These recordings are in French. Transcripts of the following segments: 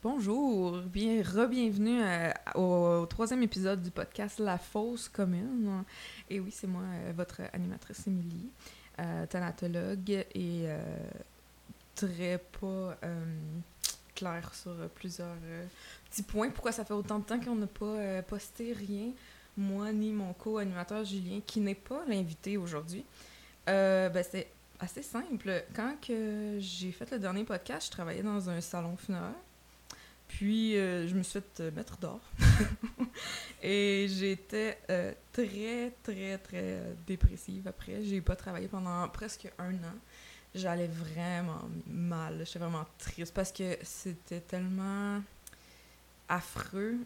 Bonjour, bien re-bienvenue euh, au, troisième épisode du podcast La Fausse Commune. Et oui, c'est moi, euh, votre animatrice Émilie, euh, thanatologue et euh, très pas claire sur plusieurs petits points. Pourquoi ça fait autant de temps qu'on n'a pas posté rien, moi ni mon co-animateur Julien, qui n'est pas l'invité aujourd'hui. Ben, c'est assez simple. Quand j'ai fait le dernier podcast, je travaillais dans un salon funéraire. Puis, euh, je me suis fait euh, mettre dehors. Et j'étais euh, très, très, très euh, dépressive après. J'ai pas travaillé pendant presque un an. J'allais vraiment mal. J'étais vraiment triste parce que c'était tellement affreux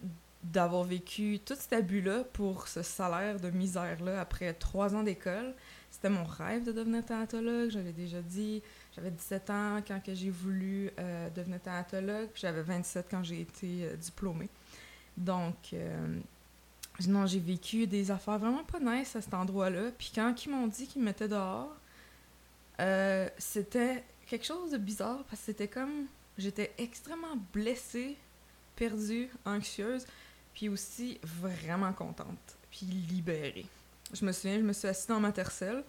d'avoir vécu tout cet abus-là pour ce salaire de misère-là après trois ans d'école. C'était mon rêve de devenir thanatologue, j'avais déjà dit. J'avais 17 ans quand j'ai voulu euh, devenir thanatologue, puis j'avais 27 quand j'ai été euh, diplômée. Donc, euh, non, j'ai vécu des affaires vraiment pas nice à cet endroit-là. Puis quand ils m'ont dit qu'ils me mettaient dehors, c'était quelque chose de bizarre parce que c'était comme... J'étais extrêmement blessée, perdue, anxieuse, puis aussi vraiment contente, puis libérée. Je me souviens, je me suis assise dans ma tercelle,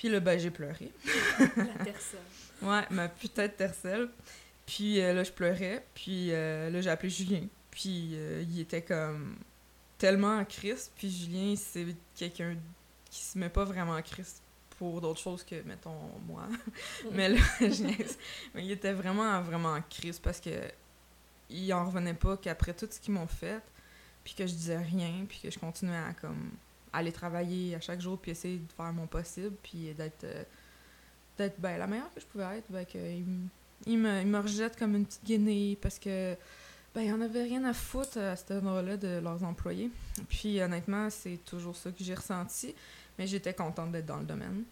puis là, ben, j'ai pleuré. La personne. Ouais, ma putain de tercelle. Puis euh, là, je pleurais. Puis euh, là, j'ai appelé Julien. Puis euh, il était comme tellement en crise. Puis Julien, c'est quelqu'un qui se met pas vraiment en crise pour d'autres choses que, mettons, moi. Mais là. Mais il était vraiment, vraiment en crise parce que il en revenait pas qu'après tout ce qu'ils m'ont fait, puis que je disais rien, puis que je continuais à comme aller travailler à chaque jour, puis essayer de faire mon possible, puis d'être euh, d'être ben, la meilleure que je pouvais être, ben, que il, me, il me rejette comme une petite guinée parce que ben, il en avait rien à foutre à cet endroit-là de leurs employés. Puis honnêtement, c'est toujours ça que j'ai ressenti, mais j'étais contente d'être dans le domaine.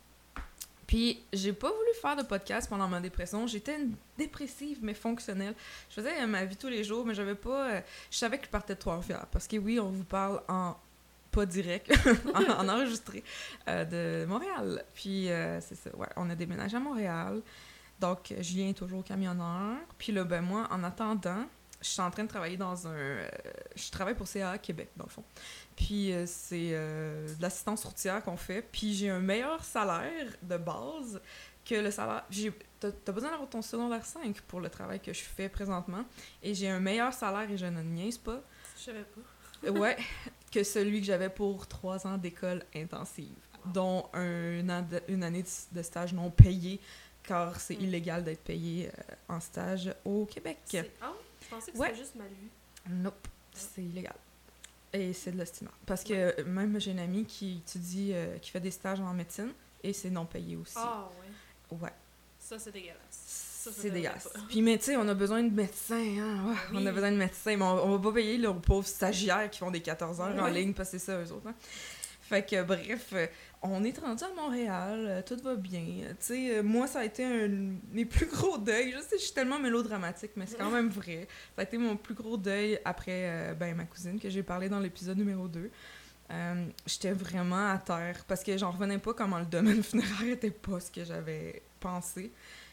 Puis j'ai pas voulu faire de podcast pendant ma dépression. J'étais dépressive mais fonctionnelle. Je faisais ma vie tous les jours, mais j'avais pas. euh, je savais que je partais de Trois-Rivières parce que oui, on vous parle en pas direct, en, en enregistré euh, de Montréal. Puis euh, c'est ça, ouais, on a déménagé à Montréal. Donc Julien est toujours camionneur. Puis là, ben moi, en attendant, je suis en train de travailler dans un. euh, je travaille pour CAA Québec, dans le fond. Puis c'est de l'assistance routière qu'on fait. Puis j'ai un meilleur salaire de base que le salaire. j'ai- T'as t'as besoin d'avoir ton secondaire 5 pour le travail que je fais présentement. Et j'ai un meilleur salaire, et je ne niaise pas, Je savais pas. Ouais, que celui que j'avais pour trois ans d'école intensive, dont un an de- une année de, stage non payé, car c'est Mm. illégal d'être payé euh, en stage au Québec. Ah, je pensais que Ouais. c'était juste mal vu. Nope, c'est illégal. Et c'est de l'estimant. Parce que même j'ai une amie qui étudie, euh, qui fait des stages en médecine, et c'est non payé aussi. Ah, ouais. Ouais, Ça, c'est dégueulasse. C'est dégueulasse. Puis, mais tu sais, on a besoin de médecins, hein. On a besoin de médecins, mais on, on va pas payer les pauvres stagiaires qui font des 14 heures en ligne, parce que c'est ça, eux autres. hein. Fait que, bref, euh, on est rendu à Montréal, euh, tout va bien. Tu sais, euh, moi, ça a été un mes plus gros deuils. Je sais, je suis tellement mélodramatique, mais c'est quand même vrai. Ça a été mon plus gros deuil après euh, ben, ma cousine, que j'ai parlé dans l'épisode numéro 2. Euh, J'étais vraiment à terre, parce que j'en revenais pas comment le domaine funéraire était pas ce que j'avais pensé.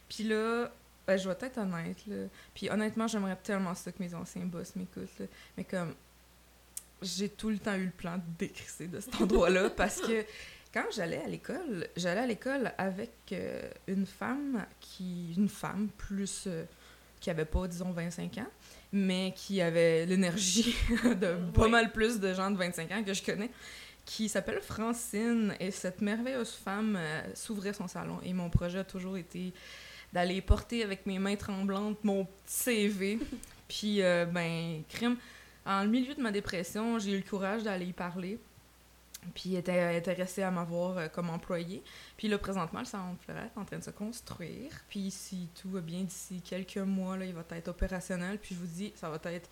Puis là, ben, je vais être honnête, là. Puis honnêtement, j'aimerais tellement ça que mes anciens boss m'écoutent, là. Mais comme, j'ai tout le temps eu le plan de décrisser de cet endroit-là parce que quand j'allais à l'école, j'allais à l'école avec euh, une femme qui. Une femme plus. euh, qui avait pas, disons, 25 ans, mais qui avait l'énergie de pas mal plus de gens de 25 ans que je connais, qui s'appelle Francine. Et cette merveilleuse femme euh, s'ouvrait son salon. Et mon projet a toujours été d'aller porter avec mes mains tremblantes mon petit CV. Puis, euh, ben, crime, en le milieu de ma dépression, j'ai eu le courage d'aller y parler. Puis, elle était intéressée à m'avoir euh, comme employée. Puis là, présentement, le salon de Fleurette est en train de se construire. Puis, si tout va bien d'ici quelques mois, là, il va être opérationnel. Puis, je vous dis, ça va être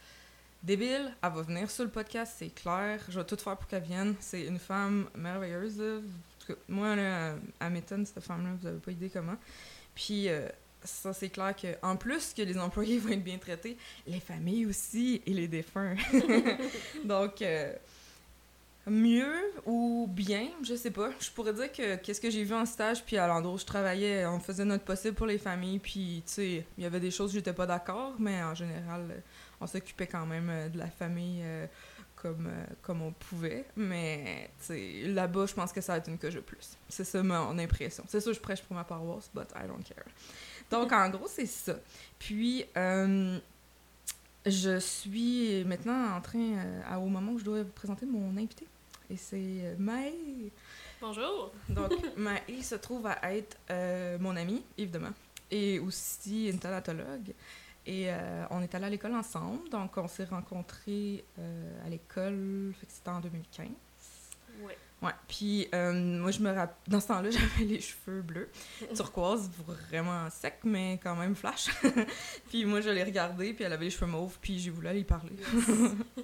débile. Elle va venir sur le podcast, c'est clair. Je vais tout faire pour qu'elle vienne. C'est une femme merveilleuse. moi, là, elle m'étonne, cette femme-là. Vous avez pas idée comment. Puis, euh, ça, c'est clair que en plus que les employés vont être bien traités, les familles aussi et les défunts. Donc, euh, Mieux ou bien, je sais pas. Je pourrais dire que qu'est-ce que j'ai vu en stage, puis à l'endroit où je travaillais, on faisait notre possible pour les familles, puis tu sais, il y avait des choses où j'étais pas d'accord, mais en général, on s'occupait quand même euh, de la famille comme, euh, comme on pouvait. Mais là-bas, je pense que ça va être une coche de plus. C'est ça mon impression. C'est ça, je prêche pour ma paroisse, but I don't care. Donc, en gros, c'est ça. Puis, je suis maintenant en train, au moment où je dois vous présenter mon invité. Et c'est euh, Maë. Bonjour. Donc, Maë se trouve à être euh, mon amie, évidemment, et aussi une thanatologue. Et euh, on est allé à l'école ensemble, donc on s'est rencontrés à l'école, c'était en 2015. Ouais. Ouais. Puis euh, moi, je me rappelle, dans ce temps-là, j'avais les cheveux bleus, turquoise, vraiment sec, mais quand même flash. puis moi, je l'ai regardée, puis elle avait les cheveux mauves, puis j'ai voulu aller parler.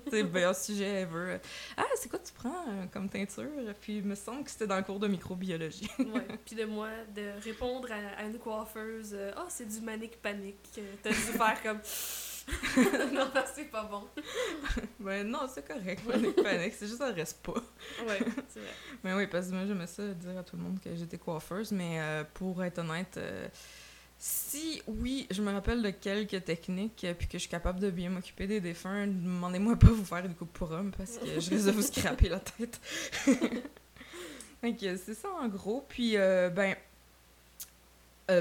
c'est le meilleur sujet ever. Ah, c'est quoi tu prends euh, comme teinture? Puis il me semble que c'était dans le cours de microbiologie. ouais. Puis de moi, de répondre à, une coiffeuse, euh, ah, oh, c'est du manique panique. T'as dû faire comme. non, c'est pas bon. ben non, c'est correct, panique, panique. C'est juste ça reste pas. ouais, c'est vrai. Mais oui, parce que moi, j'aimais ça dire à tout le monde que j'étais coiffeuse, mais euh, pour être honnête, euh, si oui, je me rappelle de quelques techniques, puis que je suis capable de bien m'occuper des défunts, demandez-moi pas vous faire une coupe pour homme parce que je risque de vous scraper la tête. Donc, c'est ça en gros. Puis, euh, ben,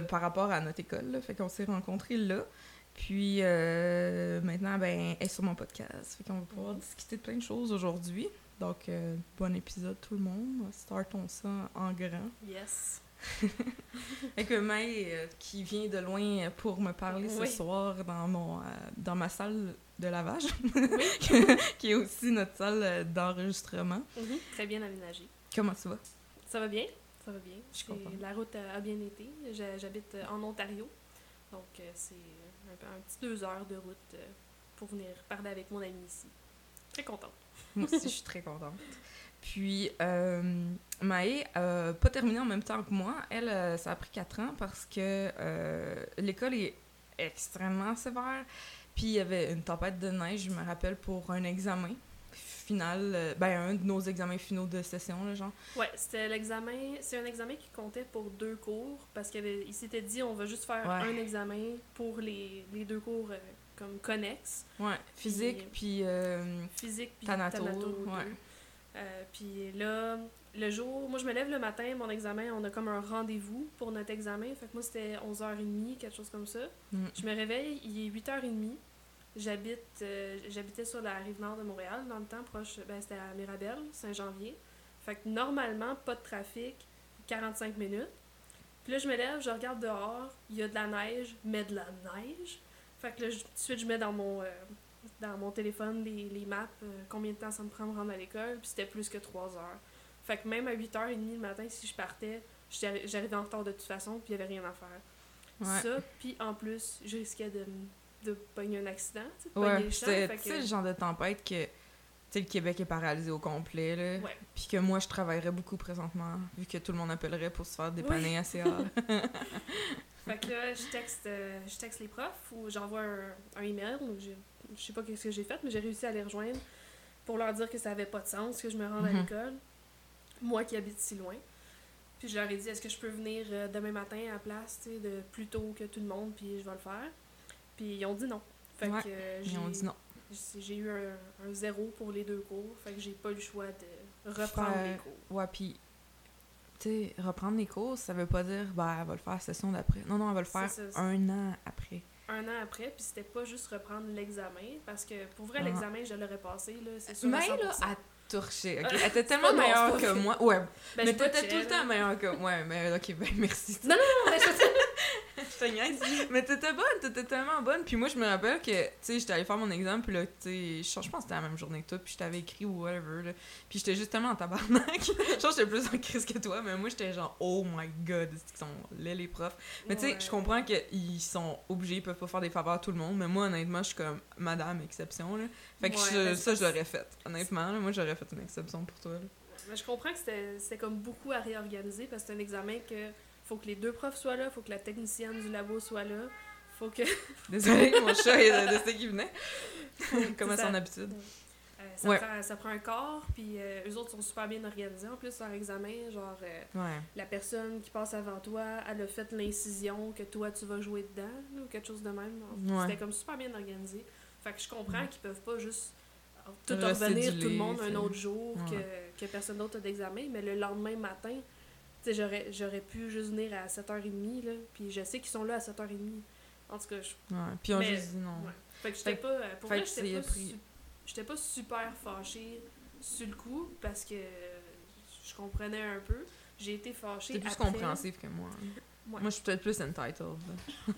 par rapport à notre école, là, fait qu'on s'est rencontrés là. Puis euh, maintenant, ben, elle est sur mon podcast. Fait qu'on va pouvoir discuter de plein de choses aujourd'hui. Donc, euh, bon épisode tout le monde. Startons ça en grand. Yes. Avec May euh, qui vient de loin pour me parler ce soir dans mon dans ma salle de lavage, qui est aussi notre salle d'enregistrement. Mhm. Très bien aménagée. Comment ça va? Ça va bien? Ça va bien. Je La route a bien été. J'habite en Ontario. Donc, c'est un, petit deux heures de route euh, pour venir parler avec mon ami ici. Très contente. Moi aussi, je suis très contente. Puis, euh, Maë n'a pas terminé en même temps que moi. Elle, euh, ça a pris quatre ans parce que euh, l'école est extrêmement sévère. Puis, il y avait une tempête de neige, je me rappelle, pour un examen final, ben un de nos examens finaux de session, là, genre. Ouais, c'était l'examen, c'est un examen qui comptait pour deux cours, parce qu'il s'était dit on va juste faire un examen pour les, les deux cours euh, comme connexes. Ouais, physique, puis... Euh, physique, puis tanato. ouais. Euh, puis là, le jour, moi je me lève le matin, mon examen, on a comme un rendez-vous pour notre examen, fait que moi c'était 11h30, quelque chose comme ça. Mm. Je me réveille, il est 8h30, J'habite, euh, j'habitais sur la rive nord de Montréal dans le temps, proche, ben, c'était à Mirabel, Saint-Janvier. Fait que normalement, pas de trafic, 45 minutes. Puis là, je me lève, je regarde dehors, il y a de la neige, mais de la neige. Fait que là, tout de suite, je mets dans mon, euh, dans mon téléphone les, les maps, euh, combien de temps ça me prend de rendre à l'école, puis c'était plus que 3 heures. Fait que même à 8h30 le matin, si je partais, j'arrivais en retard de toute façon, puis il n'y avait rien à faire. Ça, puis en plus, je risquais de de pogner un accident, de ouais, le C'est le genre de tempête que le Québec est paralysé au complet, là. Puis que moi, je travaillerais beaucoup présentement, vu que tout le monde appellerait pour se faire dépanner assez rare. fait que là, je texte, euh, je texte les profs ou j'envoie un, un, email. Je, sais pas ce que j'ai fait, mais j'ai réussi à les rejoindre pour leur dire que ça avait pas de sens que je me rende à mhm. l'école. Moi qui habite si loin. Puis je leur ai dit, est-ce que je peux venir euh, demain matin à la place, de plus tôt que tout le monde, puis je vais le faire. Puis ils ont dit non. Fait que ils ont dit non. J'ai eu un, zéro pour les deux cours. Fait que j'ai pas eu le choix de reprendre les cours. Ouais, puis tu sais, reprendre les cours, ça veut pas dire, bah, elle va le faire la session d'après. Non, non, elle va le faire un an après. Un an après, puis c'était pas juste reprendre l'examen, parce que pour vrai, ah. l'examen, je l'aurais passé, là, c'est sûr. Mais là, à torcher, ok? Elle était tellement meilleure que moi. Ouais. Ben, mais t'étais tout le temps meilleure que moi. Mais ok, ben merci. Non, non, non, mais je mais t'étais bonne, t'étais tellement bonne. Puis moi, je me rappelle que, tu sais, j'étais allée faire mon exemple, puis là, tu sais, je pense que c'était la même journée que toi, puis je t'avais écrit ou whatever, là. Puis j'étais justement en tabarnak. je pense que j'étais plus en crise que toi, mais moi, j'étais genre, oh my god, ils sont là, les profs? Mais tu sais, je comprends qu'ils sont obligés, ils peuvent pas faire des faveurs à tout le monde, mais moi, honnêtement, je suis comme madame exception, là. Fait que ça, je l'aurais fait. Honnêtement, moi, j'aurais fait une exception pour toi, là. Mais je comprends que c'était comme beaucoup à réorganiser parce que c'est un examen que faut que les deux profs soient là, faut que la technicienne du labo soit là, faut que... Désolée, mon chat est de, ce qui venait. Comme à son habitude. Euh, ça, prend, ça, prend, un corps, puis euh, eux autres sont super bien organisés. En plus, leur examen, genre, euh, la personne qui passe avant toi, elle a fait l'incision que toi, tu vas jouer dedans, ou quelque chose de même. C'était comme super bien organisé. Fait que je comprends qu'ils peuvent pas juste tout revenir tout le monde un autre jour, que, que personne d'autre a d'examen, mais le lendemain matin, j'aurais, j'aurais pu juste venir à 7h30, là, puis je sais qu'ils sont là à 7h30. En tout cas, je... Ouais, puis on juste dit non. Fait que j'étais pas... Pour moi, j'étais pas, j'étais pas super fâchée sur le coup, parce que je comprenais un peu. J'ai été fâchée T'es plus compréhensif que moi. Moi, je suis peut-être plus entitled.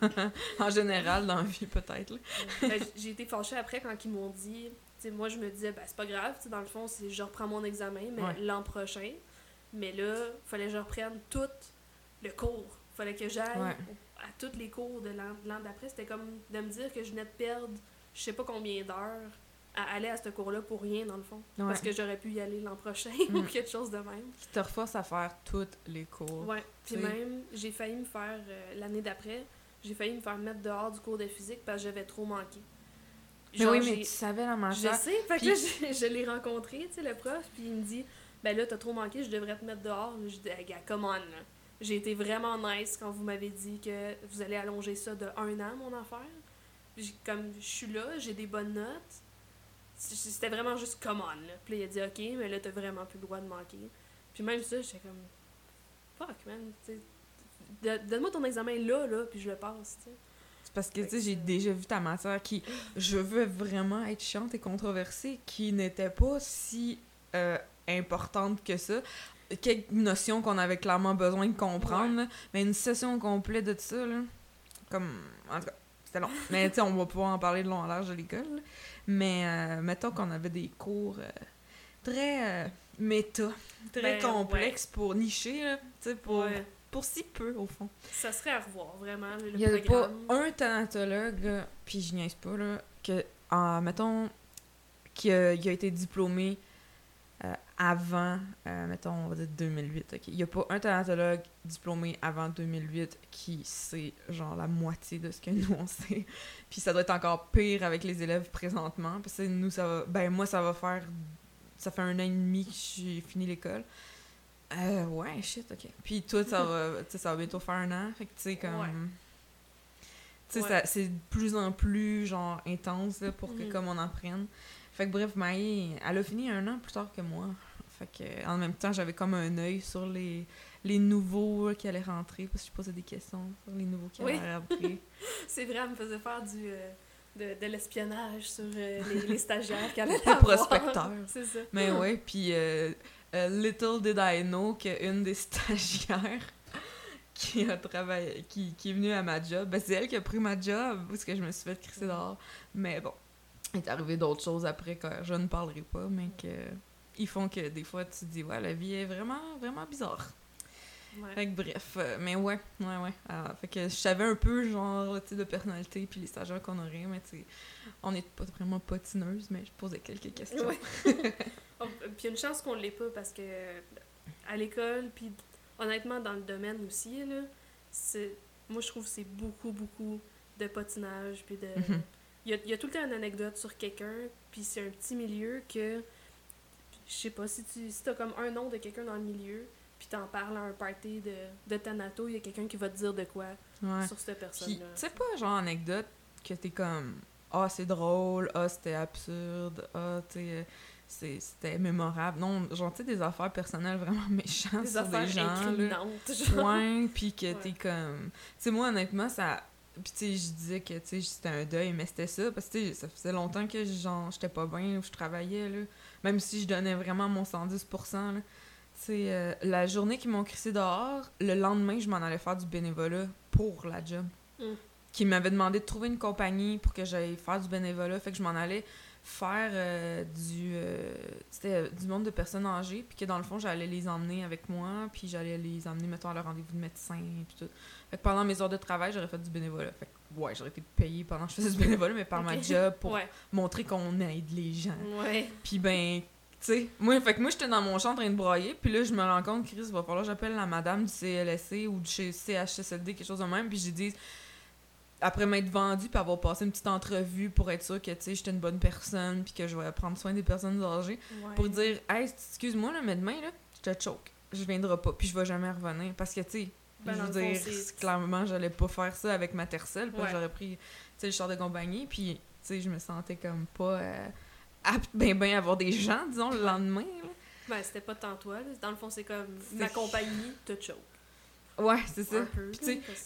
en général, dans la vie, peut-être. Ben, j'ai été fâchée après quand ils m'ont dit... moi, je me disais, ben, c'est pas grave, dans le fond, je reprends mon examen, mais l'an prochain, mais là, il fallait que je reprenne tout le cours. Il fallait que j'aille à tous les cours de l'an d'après. C'était comme de me dire que je venais de perdre je sais pas combien d'heures à aller à ce cours-là pour rien, dans le fond. Parce que j'aurais pu y aller l'an prochain ou mm. quelque chose de même. Qui te reforce à faire tous les cours. Ouais. Puis même, j'ai failli me faire, euh, l'année d'après, j'ai failli me faire mettre dehors du cours de physique parce que j'avais trop manqué. mais oui, mais tu savais la matière. Je sais. Fait que là, je, l'ai rencontré, tu sais, le prof, puis il me dit ben là, t'as trop manqué, je devrais te mettre dehors. Je dis, hey, gars, come on, J'ai été vraiment nice quand vous m'avez dit que vous allez allonger ça de un an, mon affaire. Comme je suis là, j'ai des bonnes notes. C'était vraiment juste come on. Là. Puis là, il a dit, ok, mais là, t'as vraiment plus le droit de manquer. Puis même ça, j'étais comme, fuck, man. Donne-moi ton examen là, là, puis je le passe, tu sais. C'est parce que, tu sais, j'ai déjà vu ta matière qui, je veux vraiment être chiante et controversée, qui n'était pas si euh, importante que ça. Quelques notions qu'on avait clairement besoin de comprendre, mais une session complète de ça, là, comme. En tout cas, c'était long. mais tu sais, on va pouvoir en parler de long en large de l'école. Mais euh, mettons qu'on avait des cours euh, très euh, méta, très ben, complexes pour nicher, tu sais, pour. Pour si peu, au fond. Ça serait à revoir, vraiment, le Il n'y a pas un thanatologue, puis je niaise pas, là, que, mettons, qui a, été diplômé avant, euh, mettons, on va dire 2008. Il n'y a pas un thanatologue diplômé avant 2008 qui sait, genre, la moitié de ce que nous, on sait. Puis ça doit être encore pire avec les élèves présentement. Parce que nous, ça va... Ben, moi, ça va faire... Ça fait un an et demi que j'ai fini l'école. Euh, ouais, shit, ok. Puis toi, ça va, ça va bientôt faire un an. Fait que, tu sais, comme... Tu sais, c'est de plus en plus, genre, intense, là, pour que, mm. comme, on apprenne. Fait que bref, Maï, elle a fini un an plus tard que moi. Fait que en même temps, j'avais comme un œil sur les, les nouveaux qui allaient rentrer, parce que je posais des questions sur les nouveaux qui allaient rentrer. C'est vrai, elle me faisait faire du, euh, de, de l'espionnage sur euh, les, les, stagiaires qui allaient prospecteurs. C'est ça. Mais ouais, puis euh, little did I know qu'une des stagiaires qui a travaillé, qui, qui est venue à ma job, ben c'est elle qui a pris ma job, parce que je me suis fait crisser dehors. Mais bon, il est arrivé d'autres choses après que je ne parlerai pas, mais que ils font que des fois tu te dis ouais la vie est vraiment vraiment bizarre. Fait que bref, euh, mais ouais, ouais, ouais. Ah, fait que je savais un peu genre de personnalité puis les stagiaires qu'on aurait, mais tu on n'est pas vraiment patineuse, mais je posais quelques questions. Oh, puis une chance qu'on l'ait pas parce que à l'école, puis honnêtement dans le domaine aussi, là, c'est, moi je trouve que c'est beaucoup, beaucoup de patinage puis de. Mhm. Il y, a, tout le temps une anecdote sur quelqu'un, puis c'est un petit milieu que. Je sais pas, si tu si as comme un nom de quelqu'un dans le milieu, puis t'en parles à un party de, de Thanato, il y a quelqu'un qui va te dire de quoi sur cette personne-là. Tu sais pas, genre, anecdote que t'es comme. Ah, c'est drôle, ah, c'était absurde, ah, tu c'était mémorable. Non, genre, tu sais, des affaires personnelles vraiment méchantes des sur des gens. Là. Genre. Ouais, puis que t'es comme. Tu sais, moi, honnêtement, ça puis, tu sais, je disais que, tu sais, c'était un deuil, mais c'était ça, parce que, tu sais, ça faisait longtemps que, genre, j'étais pas bien, où je travaillais, là. Même si je donnais vraiment mon 110%, là. Tu sais, euh, la journée qu'ils m'ont crissé dehors, le lendemain, je m'en allais faire du bénévolat pour la job. Mm. Qui m'avait demandé de trouver une compagnie pour que j'aille faire du bénévolat. Fait que je m'en allais faire euh, du euh, c'était du monde de personnes âgées puis que dans le fond j'allais les emmener avec moi puis j'allais les emmener mettons à leur rendez-vous de médecin puis tout fait que pendant mes heures de travail, j'aurais fait du bénévolat. Fait que, ouais, j'aurais été payée pendant que je faisais du bénévolat, mais par ma job pour montrer qu'on aide les gens. Ouais. Puis ben, tu sais, moi, fait que moi, j'étais dans mon champ en train de broyer, puis là, je me rends compte, Chris, il va falloir que j'appelle la madame du CLSC ou du CHSLD, quelque chose de même, puis j'ai dit, après m'être vendue puis avoir passé une petite entrevue pour être sûr que, tu sais, j'étais une bonne personne puis que je vais prendre soin des personnes âgées, pour dire, hey, excuse-moi, là, mais demain, là, je te choke. Je viendrai pas puis je vais jamais revenir. Parce que, tu sais, ben, je veux dire, clairement, j'allais pas faire ça avec ma tercelle. J'aurais pris, tu sais, le char de compagnie puis, tu sais, je me sentais comme pas euh, apte ben ben à avoir des gens, disons, le lendemain. Ben, c'était pas tant toi. Dans le fond, c'est comme ma compagnie te choke. Ouais, c'est ça.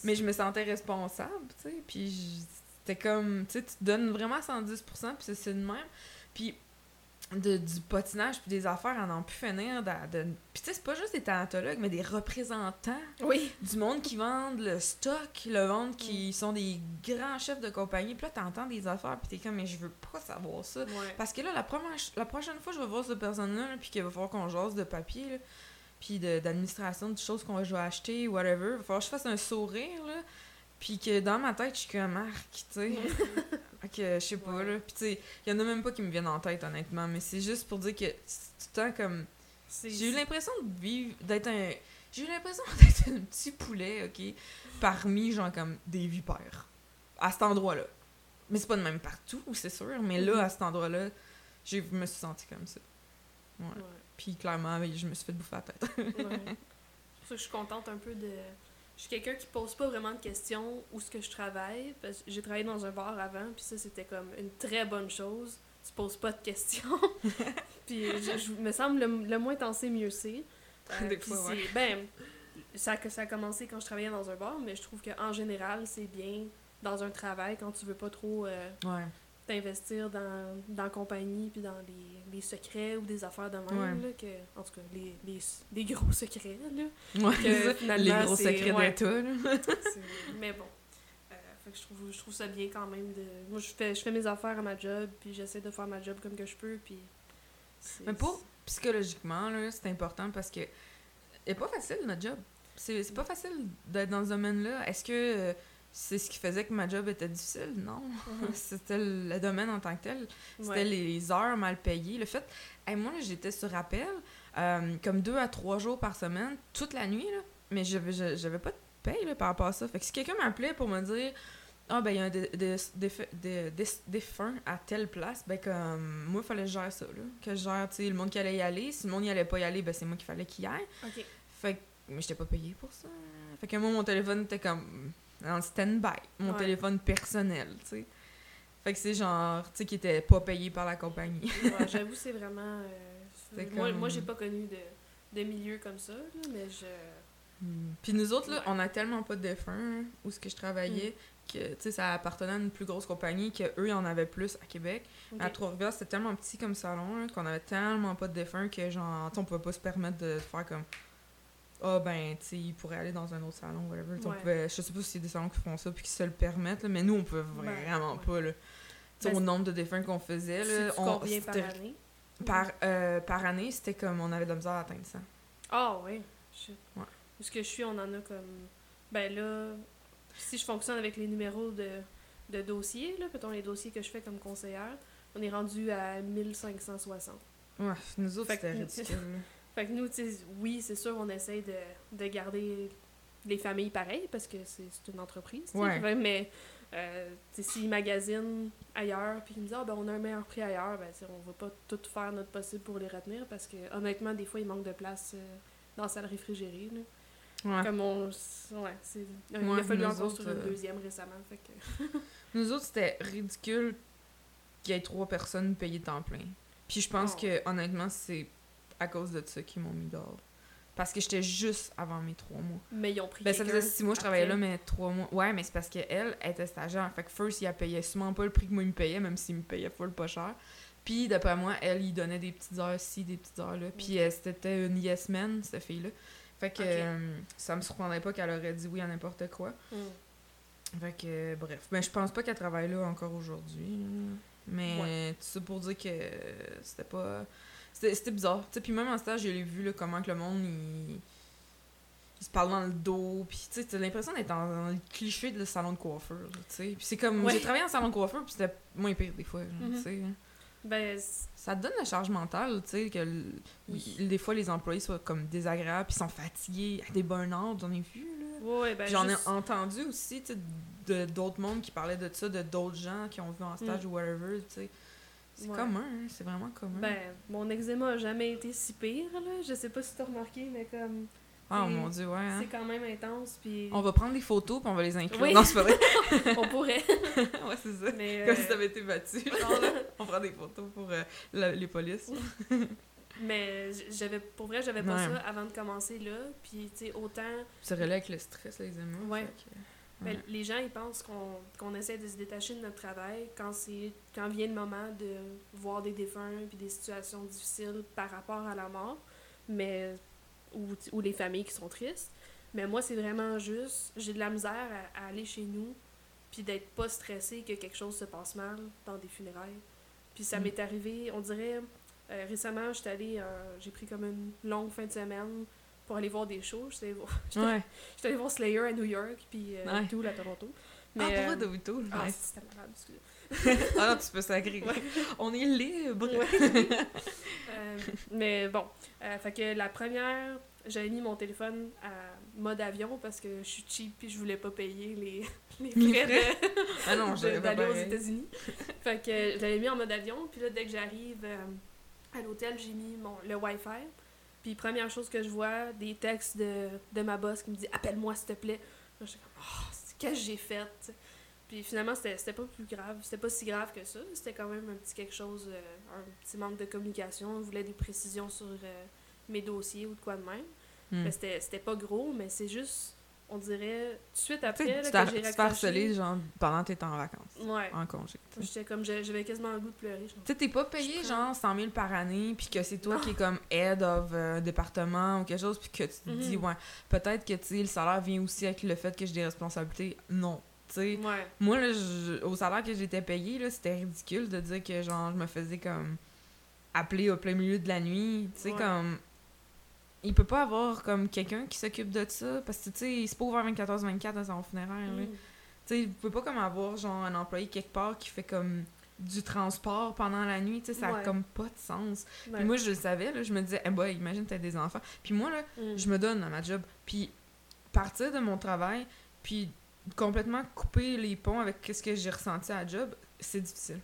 Mais je me sentais responsable, tu sais. Puis c'était comme, tu sais, tu te donnes vraiment 110%, puis c'est le même. Puis de, du patinage puis des affaires en n'en plus finir. De, de... Puis tu sais, c'est pas juste des thanatologues, mais des représentants oui. du monde qui vendent le stock, le monde qui mm. sont des grands chefs de compagnie. Puis là, t'entends des affaires, puis t'es comme, mais je veux pas savoir ça. Parce que là, la, première, la prochaine fois je vais voir cette personne-là, puis qu'il va falloir qu'on jase de papier, là, puis d'administration, de, choses qu'on va acheter, whatever, il va falloir que je fasse un sourire, là. Puis que dans ma tête, je suis comme Marc, tu sais. que je sais pas, là. Puis tu sais, il y en a même pas qui me viennent en tête, honnêtement. Mais c'est juste pour dire que c'est tout le temps comme. J'ai eu l'impression de vivre. d'être un. J'ai eu l'impression d'être un petit poulet, ok, parmi, genre, comme des vipères. À cet endroit-là. Mais c'est pas de même partout, c'est sûr. Mais là, à cet endroit-là, je me suis sentie comme ça. Ouais. Puis clairement, je me suis fait bouffer la tête. ouais. je suis contente un peu de je suis quelqu'un qui pose pas vraiment de questions où ce que je travaille. Parce que j'ai travaillé dans un bar avant, puis ça, c'était comme une très bonne chose. Tu poses pas de questions. puis je, me semble le, moins t'en mieux c'est. Euh, Des fois, ouais. Ben, ça, ça a commencé quand je travaillais dans un bar, mais je trouve qu'en général, c'est bien dans un travail quand tu veux pas trop euh, ouais d'investir dans, dans la compagnie puis dans les, les, secrets ou des affaires de même. Là, que, en tout cas, les, les, les gros secrets. Là, ouais, que, les gros secrets ouais, d'État. mais bon. Euh, fait que je, trouve, je trouve ça bien quand même. de Moi, je fais, je fais mes affaires à ma job puis j'essaie de faire ma job comme que je peux. Puis mais pour psychologiquement, c'est important parce que c'est pas facile notre job. C'est pas facile d'être dans ce domaine-là. Est-ce que. C'est ce qui faisait que ma job était difficile, non? C'était le domaine en tant que tel. C'était les heures mal payées. Le fait, hey, moi, j'étais sur appel euh, comme deux à trois jours par semaine, toute la nuit, là, mais j'avais, j'avais pas de paye là, par rapport à ça. Fait que si quelqu'un m'appelait pour me dire Ah, ben, il y a un des défunt à telle place, ben, comme moi, il fallait que je gère ça, là. Que je gère, tu sais, le monde qui allait y aller. Si le monde n'y allait pas y aller, ben, c'est moi qu'il fallait qu'il y aille. Fait que, mais j'étais pas payée pour ça. Fait que moi, mon téléphone était comme en stand-by, mon téléphone personnel, tu sais. Fait que c'est genre, tu sais, qui était pas payé par la compagnie. ouais, j'avoue, c'est vraiment. Euh, moi, moi j'ai pas connu de, de milieu comme ça, là, mais je. Hmm. Puis nous autres, là, on a tellement pas de défunts où ce que je travaillais hmm. que, tu sais, ça appartenait à une plus grosse compagnie qu'eux, ils en avaient plus à Québec. À Trois-Rivières, c'était tellement petit comme salon qu'on avait tellement pas de défunts que, genre, on pouvait pas se permettre de faire comme ah ben tu sais il pourrait aller dans un autre salon whatever. Je sais pas si y a des salons qui font ça puis qui se le permettent mais nous on peut ben, vraiment pas là. Ben, au nombre de défunts qu'on faisait là on combien par année? Par, euh, par année c'était comme on avait de la misère à atteindre ça ah oui ouais. Ce que je suis on en a comme ben là si je fonctionne avec les numéros de, de dossiers là peut-être les dossiers que je fais comme conseillère on est rendu à 1560 ouais nous autres c'était ridicule Fait que nous, oui, c'est sûr, on essaye de, de, garder les familles pareilles parce que c'est une entreprise. Ouais. Mais euh, s'ils magasinent ailleurs puis qu'ils me disent ah, ben, on a un meilleur prix ailleurs, ben, on va pas tout faire notre possible pour les retenir parce que honnêtement, des fois, il manque de place euh, dans la salle réfrigérée. Là. Ouais. Comme on. Ouais, c'est. Il a fallu en construire une euh, deuxième récemment. Fait que... nous autres, c'était ridicule qu'il y ait trois personnes payées temps plein. Puis je pense oh. que honnêtement, c'est à cause de ça qu'ils m'ont mis dehors. Parce que j'étais juste avant mes trois mois. Mais ils ont pris Ben, ça faisait six mois que je travaillais là, mais trois mois. Ouais, mais c'est parce qu'elle était stagiaire. Fait que first, il a payé sûrement pas le prix que moi, il me payait, même s'il me payait full pas cher. Puis, d'après moi, elle, il donnait des petites heures ci, des petites heures là. Puis, euh, c'était une yes man, cette fille-là. Fait que euh, ça me surprendrait pas qu'elle aurait dit oui à n'importe quoi. Mm. Fait que, bref. Ben, je pense pas qu'elle travaille là encore aujourd'hui. Mais, tout ça pour dire que c'était pas c'était bizarre. T'sais, puis même en stage, j'ai vu là, comment que le monde, il, il se parle dans le dos. Puis tu as l'impression d'être dans, le cliché de le salon de coiffeur. Puis c'est comme, j'ai travaillé en salon de coiffeur, puis c'était moins pire des fois. Mm -hmm. Ben, ça te donne la charge mentale, tu sais, que des fois les employés soient comme désagréables, puis sont fatigués, à des burn-out, j'en ai vu, là. Ouais, ben J'en ai entendu aussi, tu sais, d'autres mondes qui parlaient de ça, de d'autres gens qui ont vu en stage mm. ou whatever, tu sais. C'est commun, hein, c'est vraiment commun. Ben, mon eczéma a jamais été si pire, là. Je sais pas si t'as remarqué, mais comme... Oh mon dieu, ouais. Hein. C'est quand même intense. Puis... On va prendre des photos puis on va les inclure. Oui. Non, c'est pas vrai. on pourrait. ouais, c'est ça. Mais, Comme si euh, t'avais été battu. on prend des photos pour euh, les polices. Mais j'avais pour vrai, j'avais pas ça avant de commencer là. Puis, tu sais, autant. Ça relève avec le stress, les émotions. Ouais. Ben, les gens, ils pensent qu'on essaie de se détacher de notre travail quand c'est quand vient le moment de voir des défunts puis des situations difficiles par rapport à la mort. Mais ou, les familles qui sont tristes. Mais moi, c'est vraiment juste, j'ai de la misère à, aller chez nous, puis d'être pas stressée que quelque chose se passe mal dans des funérailles. Puis ça mm. m'est arrivé, on dirait, euh, récemment, j'étais allée, euh, j'ai pris comme une longue fin de semaine pour aller voir des shows. J'étais voir, allée voir Slayer à New York, puis euh, tout à Toronto. Mais, ah, pour de tout. Ah, c'était malade, excusez. ah non, tu peux sacrer. On est libre. Euh, mais bon, euh, fait que la première, j'avais mis mon téléphone à mode avion parce que je suis cheap et je voulais pas payer les, les frais, ah non, d'aller aux États-Unis. fait que je l'avais mis en mode avion. Puis là, dès que j'arrive euh, à l'hôtel, j'ai mis mon, le Wi-Fi. Puis première chose que je vois, des textes de, de ma boss qui me dit « Appelle-moi, s'il te plaît. » Là, j'étais comme « Oh, qu'est-ce que j'ai fait? » Puis finalement, c'était pas plus grave. C'était pas si grave que ça. C'était quand même un petit quelque chose, euh, un petit manque de communication. On voulait des précisions sur euh, mes dossiers ou de quoi de même. Hmm. C'était pas gros, mais c'est juste, on dirait, tout de suite après, là, que j'ai raccroché... genre, pendant que t'étais en vacances. Ouais. En congé. J'étais comme, j'avais quasiment le goût de pleurer. Tu sais, t'es pas payé, genre, 100 000 par année, puis que c'est toi qui es comme head of euh, département ou quelque chose, puis que tu te dis, mhm. ouais, peut-être que, tu le salaire vient aussi avec le fait que j'ai des responsabilités. Non moi, au salaire que j'étais payé, c'était ridicule de dire que genre je me faisais comme appeler au plein milieu de la nuit. Tu sais, comme. Il peut pas avoir comme quelqu'un qui s'occupe de ça parce que tu sais, c'est pas ouvert 24h24 dans son funéraire. Mm. Tu sais, il peut pas comme avoir genre un employé quelque part qui fait comme du transport pendant la nuit, tu sais, ça a comme pas de sens. Puis moi, je le savais, là, je me disais, eh bah, imagine, t'as des enfants. Puis moi, là, mm. je me donne à ma job. Puis partir de mon travail, puis complètement couper les ponts avec ce que j'ai ressenti à la job, c'est difficile.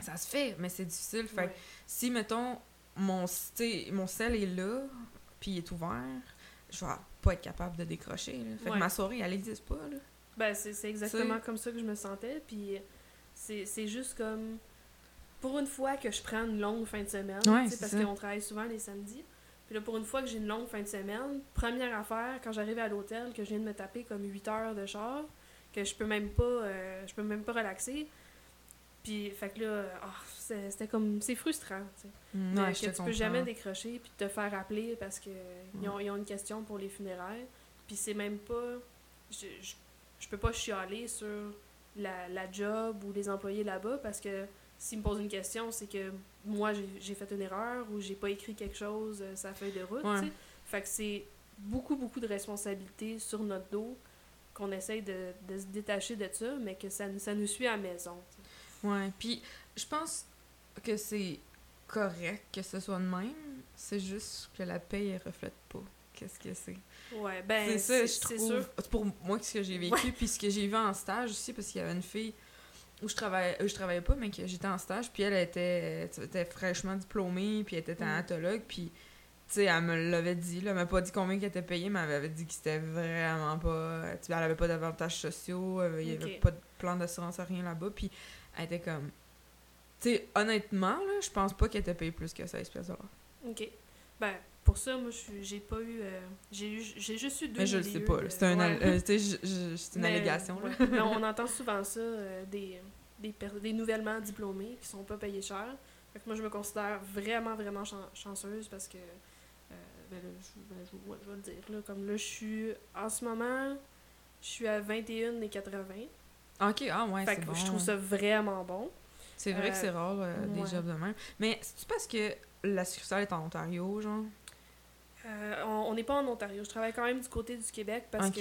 Ça se fait, mais c'est difficile. Fait si, mettons, mon, mon sel est là, puis il est ouvert, je vais pas être capable de décrocher. Fait que ma soirée, elle n'existe pas. Là. Ben, c'est exactement comme ça que je me sentais. Puis c'est juste comme. Pour une fois que je prends une longue fin de semaine, parce qu'on travaille souvent les samedis, puis là, pour une fois que j'ai une longue fin de semaine, première affaire, quand j'arrive à l'hôtel, que je viens de me taper comme 8 heures de char, que je peux même pas, euh, je peux même pas relaxer. Puis, fait que là, oh, c'était comme, c'est frustrant, tu sais. Mm, que tu peux jamais décrocher puis te faire appeler parce que ils, ont, ont, une question pour les funérailles. Puis c'est même pas, je, je, je, peux pas chialer sur la, la job ou les employés là-bas parce que s'ils me posent une question, c'est que moi, j'ai fait une erreur ou j'ai pas écrit quelque chose, euh, ça feuille de route, Fait que c'est beaucoup, beaucoup de responsabilités sur notre dos qu'on essaye de, de, se détacher de ça, mais que ça, ça nous suit à la maison. Ouais, puis je pense que c'est correct que ce soit de même, c'est juste que la paye, elle reflète pas qu'est-ce que c'est. Ouais, ben, c'est ça, je trouve. Pour moi, ce que j'ai vécu, puis ce que j'ai vu en stage aussi, parce qu'il y avait une fille où je travaillais, je travaillais pas, mais que j'étais en stage, puis elle était, était fraîchement diplômée, puis elle était mm. thanatologue, puis tu sais, elle me l'avait dit, là, elle m'a pas dit combien qu'elle était payée, mais elle m'avait dit que c'était vraiment pas, elle avait pas d'avantages sociaux, euh, il y avait pas de plan d'assurance, rien là-bas, puis elle était comme, tu sais, honnêtement, là, je pense pas qu'elle était payée plus que 16 pièces OK. Ben, pour ça, moi, j'ai pas eu. Euh, j'ai juste eu deux. Mais je le sais pas. C'est un, euh, une allégation. Là. on entend souvent ça euh, des, des, des, nouvellement diplômés qui sont pas payés cher. Fait que moi, je me considère vraiment, vraiment chanceuse parce que. ben, là, je, ben, je, vais le dire. Là, comme là, je suis. En ce moment, je suis à 21 et 80. Ok, ah ouais, c'est bon. Je trouve ça vraiment bon. C'est vrai que c'est rare, des jobs de même. Mais c'est parce que la succursale est en Ontario, genre? Euh, on n'est pas en Ontario. Je travaille quand même du côté du Québec parce que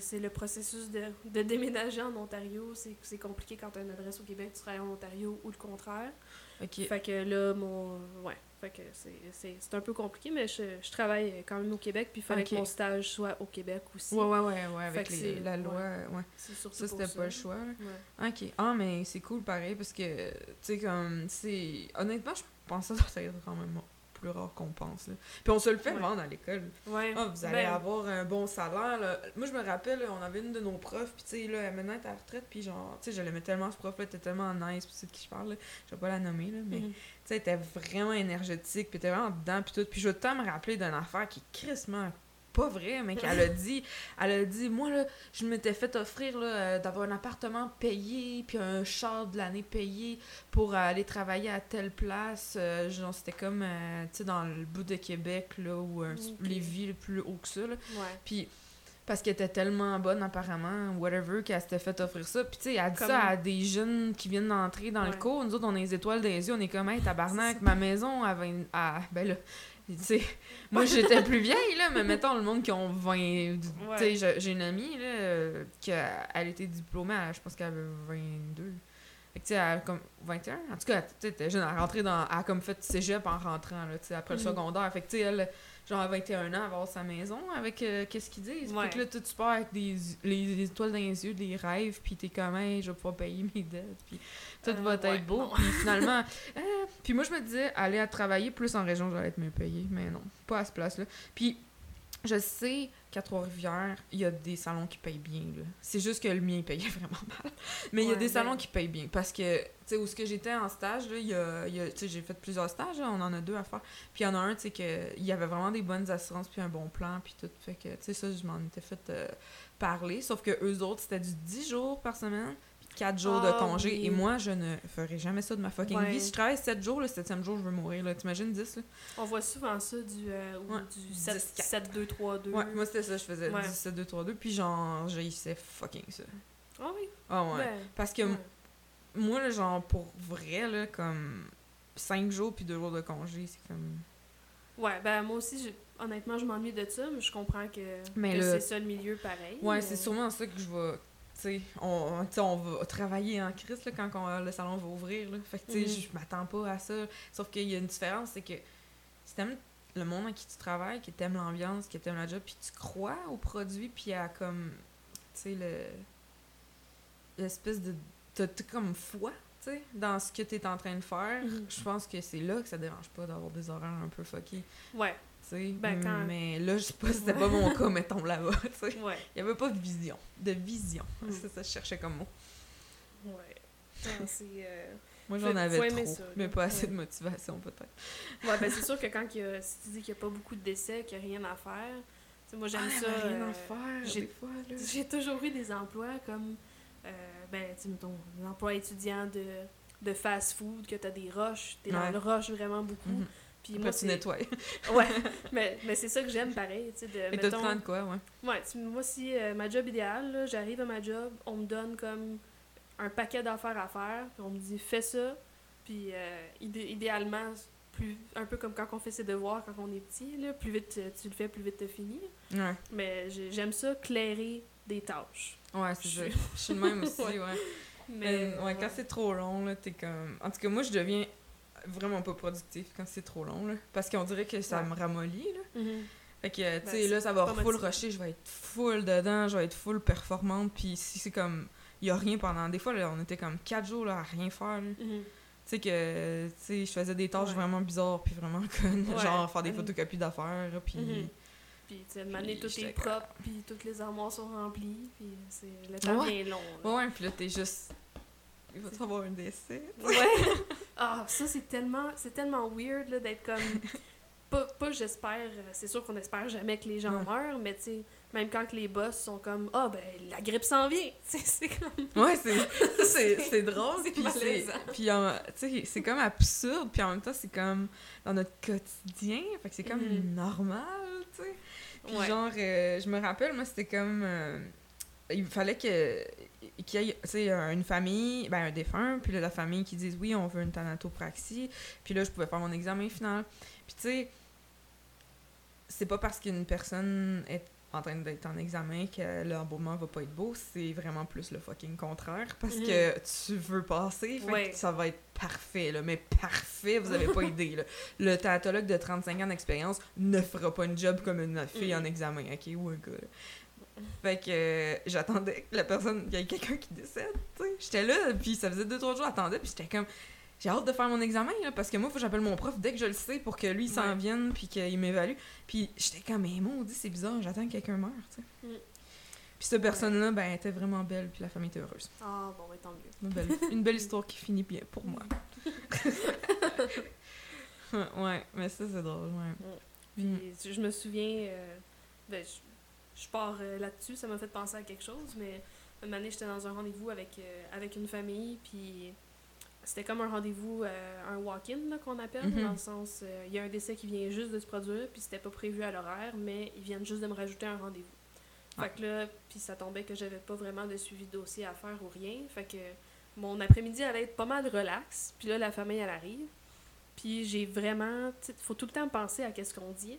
c'est le processus de, de, déménager en Ontario. C'est compliqué quand tu as une adresse au Québec, tu travailles en Ontario ou le contraire. Fait que là, mon. Ouais. Fait que c'est un peu compliqué, mais je, je, travaille quand même au Québec, puis il fallait que mon stage soit au Québec aussi. Ouais, ouais, ouais, ouais avec la loi. Ouais. Ça, c'était pas le choix. Ok. Ah, mais c'est cool pareil, parce que, tu sais, comme, c'est. Honnêtement, je pense que ça être quand même plus rare qu'on pense. Là. Puis on se le fait vendre à l'école. Ouais. Ah, vous allez ben, avoir un bon salaire. Là. Moi, je me rappelle, on avait une de nos profs, puis tu sais, là, maintenant, elle est à la retraite, puis genre, tu sais, je l'aimais tellement, ce prof-là, elle était tellement nice, puis c'est de qui je parle, là. je vais pas la nommer, là, mais mhm. tu sais, elle était vraiment énergétique, puis était vraiment dedans, puis tout. Puis je veux tant me rappeler d'une affaire qui est crissement pas vrai, mais qu'elle a dit, elle a dit, moi, là, je m'étais fait offrir euh, d'avoir un appartement payé, puis un char de l'année payé pour aller travailler à telle place. Euh, genre, c'était comme, euh, tu sais, dans le bout de Québec, là, ou les villes plus haut que ça, là. Puis, parce qu'elle était tellement bonne, apparemment, whatever, qu'elle s'était fait offrir ça. Puis, tu sais, elle a dit ça à des jeunes qui viennent d'entrer dans le cours. Nous autres, on a les étoiles des yeux, on est comme, hey, tabarnak, ma maison, avait une... ah, ben là, moi, j'étais plus vieille, là, mais mettons le monde qui ont 20. Tu sais, j'ai une amie, là, qui a, elle était diplômée, je pense qu'elle avait 22. Fait que, tu sais, elle comme 21. En tout cas, tu sais, jeune, elle a rentré dans. Elle a comme fait cégep en rentrant, là, tu sais, après le mhm. secondaire. Fait que, tu sais, elle genre à 21 ans, avoir sa maison avec euh, qu'est-ce qu'ils disent. Fait que là, tu pars avec des, les, étoiles dans les yeux, des rêves, puis t'es comme, hey, je vais pouvoir payer mes dettes, puis tout va euh, être beau. Puis finalement, euh, puis moi, je me disais, aller à travailler plus en région, j'allais être mieux payé, mais non, pas à ce place-là. Puis je sais qu'à Trois-Rivières, il y a des salons qui payent bien. C'est juste que le mien payait vraiment mal. Mais il y a des salons qui payent bien. Parce que, tu sais, où ce que j'étais en stage, là, y a, y a j'ai fait plusieurs stages, on en a deux à faire. Puis il y en a un, tu sais, qu'il y avait vraiment des bonnes assurances, puis un bon plan, puis tout. Fait que, tu sais, ça, je m'en étais fait euh, parler. Sauf que eux autres, c'était du 10 jours par semaine. 4 jours de ah congé. Et moi, je ne ferai jamais ça de ma fucking vie. Si je travaille 7 jours, le 7e jour, je veux mourir. T'imagines 10? Là? On voit souvent ça du, euh, du 7, 2, 3, 2. Ouais, moi, c'était ça, je faisais 10, 7, 2, 3, 2. Puis genre, j'ai fucking ça. Ah oui? Ah ouais. Ben, Parce que moi, là, genre, pour vrai, là, comme 5 jours puis 2 jours de congé, c'est comme. Ouais, ben moi aussi, honnêtement, je m'ennuie de ça, mais je comprends que, que c'est ça le milieu pareil. Ouais, c'est sûrement ça que je vais on, on va travailler en crise là, quand le salon va ouvrir. Là. Fait que, mm je m'attends pas à ça. Sauf qu'il y a une différence, c'est que si t'aimes le monde avec qui tu travailles, que t'aimes l'ambiance, que t'aimes la job, puis tu crois au produit, puis à comme, tu sais, le l'espèce de... T'as comme foi, tu sais, dans ce que t'es en train de faire. Mhm. Je pense que c'est là que ça dérange pas d'avoir des horaires un peu fuckés. Ouais. Ben, mais là, je sais pas si c'était pas mon cas, mettons, là-bas, Il y avait pas de vision. De vision. Mm. C'est ça que je cherchais comme mot. Ouais. Euh, Moi, j'en avais trop, mais pas assez de motivation, peut-être. Ouais, ben c'est sûr que quand il y a, si tu dis qu'il n'y a pas beaucoup de décès, qu'il n'y a rien à faire, moi, j'aime ah, ça. rien à euh, faire, J'ai toujours eu des emplois comme, euh, ben, tu mettons, des emplois étudiants de, de fast-food, que tu as des roches, tu es dans le rush vraiment beaucoup. Mm-hmm. Puis moi, tu nettoies. ouais, mais, mais c'est ça que j'aime pareil. Tu sais, de, Et mettons... de quoi, ouais? Ouais, moi, si euh, ma job idéale, j'arrive à ma job, on me donne comme un paquet d'affaires à faire, puis on me dit fais ça, puis euh, idéalement, plus, un peu comme quand on fait ses devoirs quand on est petit, là, plus vite tu le fais, plus vite tu finis. Ouais. Mais j'aime ça, clairer des tâches. Ouais, c'est ça. Je suis le même aussi, ouais. Mais, ouais, quand c'est trop long, là, t'es comme. En tout cas, moi, je deviens vraiment pas productif quand c'est trop long, là. Parce qu'on dirait que ça me ramollit, là. Mm-hmm. Fait que, tu sais, ben, là, ça va full rusher, je vais être full dedans, je vais être full performante, puis si c'est comme, il y a rien pendant, des fois, là, on était comme 4 jours, là, à rien faire, mm-hmm. Tu sais que, tu sais, je faisais des tâches vraiment bizarres, puis vraiment connes, genre faire des photocopies d'affaires, puis... Mm-hmm. Puis, tu sais, tout est propre, puis toutes les armoires sont remplies, puis c'est le temps bien long. Ouais, puis là, t'es juste il va avoir un décès. Ouais. Ah, ça, c'est tellement, c'est tellement weird là, d'être comme. pas, pas j'espère, c'est sûr qu'on espère jamais que les gens meurent, mais tu sais, même quand les boss sont comme Ah, ben, la grippe s'en vient. C'est comme. Ouais, c'est drôle. puis c'est Puis, tu sais, c'est comme absurde, puis en même temps, c'est comme dans notre quotidien. Fait que c'est comme mm-hmm. normal, tu sais. Puis, genre, euh, je me rappelle, moi, c'était comme. Euh, il fallait que qu'il y ait une famille, ben un défunt, puis là, la famille qui dise oui, on veut une thanatopraxie. Puis là, je pouvais faire mon examen final. Puis tu sais, c'est pas parce qu'une personne est en train d'être en examen que l'embaumement va pas être beau, c'est vraiment plus le fucking contraire parce mhm. que tu veux passer, fait que ça va être parfait, là, mais parfait, vous avez pas idée. Là. Le théatologue de 35 ans d'expérience ne fera pas une job comme une fille en mhm. examen, ok, ou un gars. Fait que euh, j'attendais que la personne, il y ait quelqu'un qui décède, tu sais. J'étais là, puis ça faisait deux, trois jours, j'attendais, puis j'étais comme, j'ai hâte de faire mon examen, là, parce que moi, il faut que j'appelle mon prof dès que je le sais pour que lui, s'en vienne, puis qu'il m'évalue. Puis j'étais comme, mais dit c'est bizarre, j'attends que quelqu'un meure, tu sais. Mm. Puis cette personne-là, ben, elle était vraiment belle, puis la famille était heureuse. Ah, bon, ben, tant mieux. Une belle, une belle histoire qui finit bien pour moi. ouais, mais ça, c'est drôle, ouais. Mm. Puis, je me souviens, euh, ben, je, pars euh, là-dessus, ça m'a fait penser à quelque chose, mais une année, j'étais dans un rendez-vous avec, euh, avec une famille, puis c'était comme un rendez-vous, euh, un walk-in qu'on appelle, mhm. dans le sens, il y a un décès qui vient juste de se produire, puis c'était pas prévu à l'horaire, mais ils viennent juste de me rajouter un rendez-vous. Fait que là, puis ça tombait que j'avais pas vraiment de suivi de dossier à faire ou rien. Fait que mon après-midi allait être pas mal relax, puis là, la famille, elle arrive. Puis j'ai vraiment, il faut tout le temps penser à qu'est-ce qu'on dit.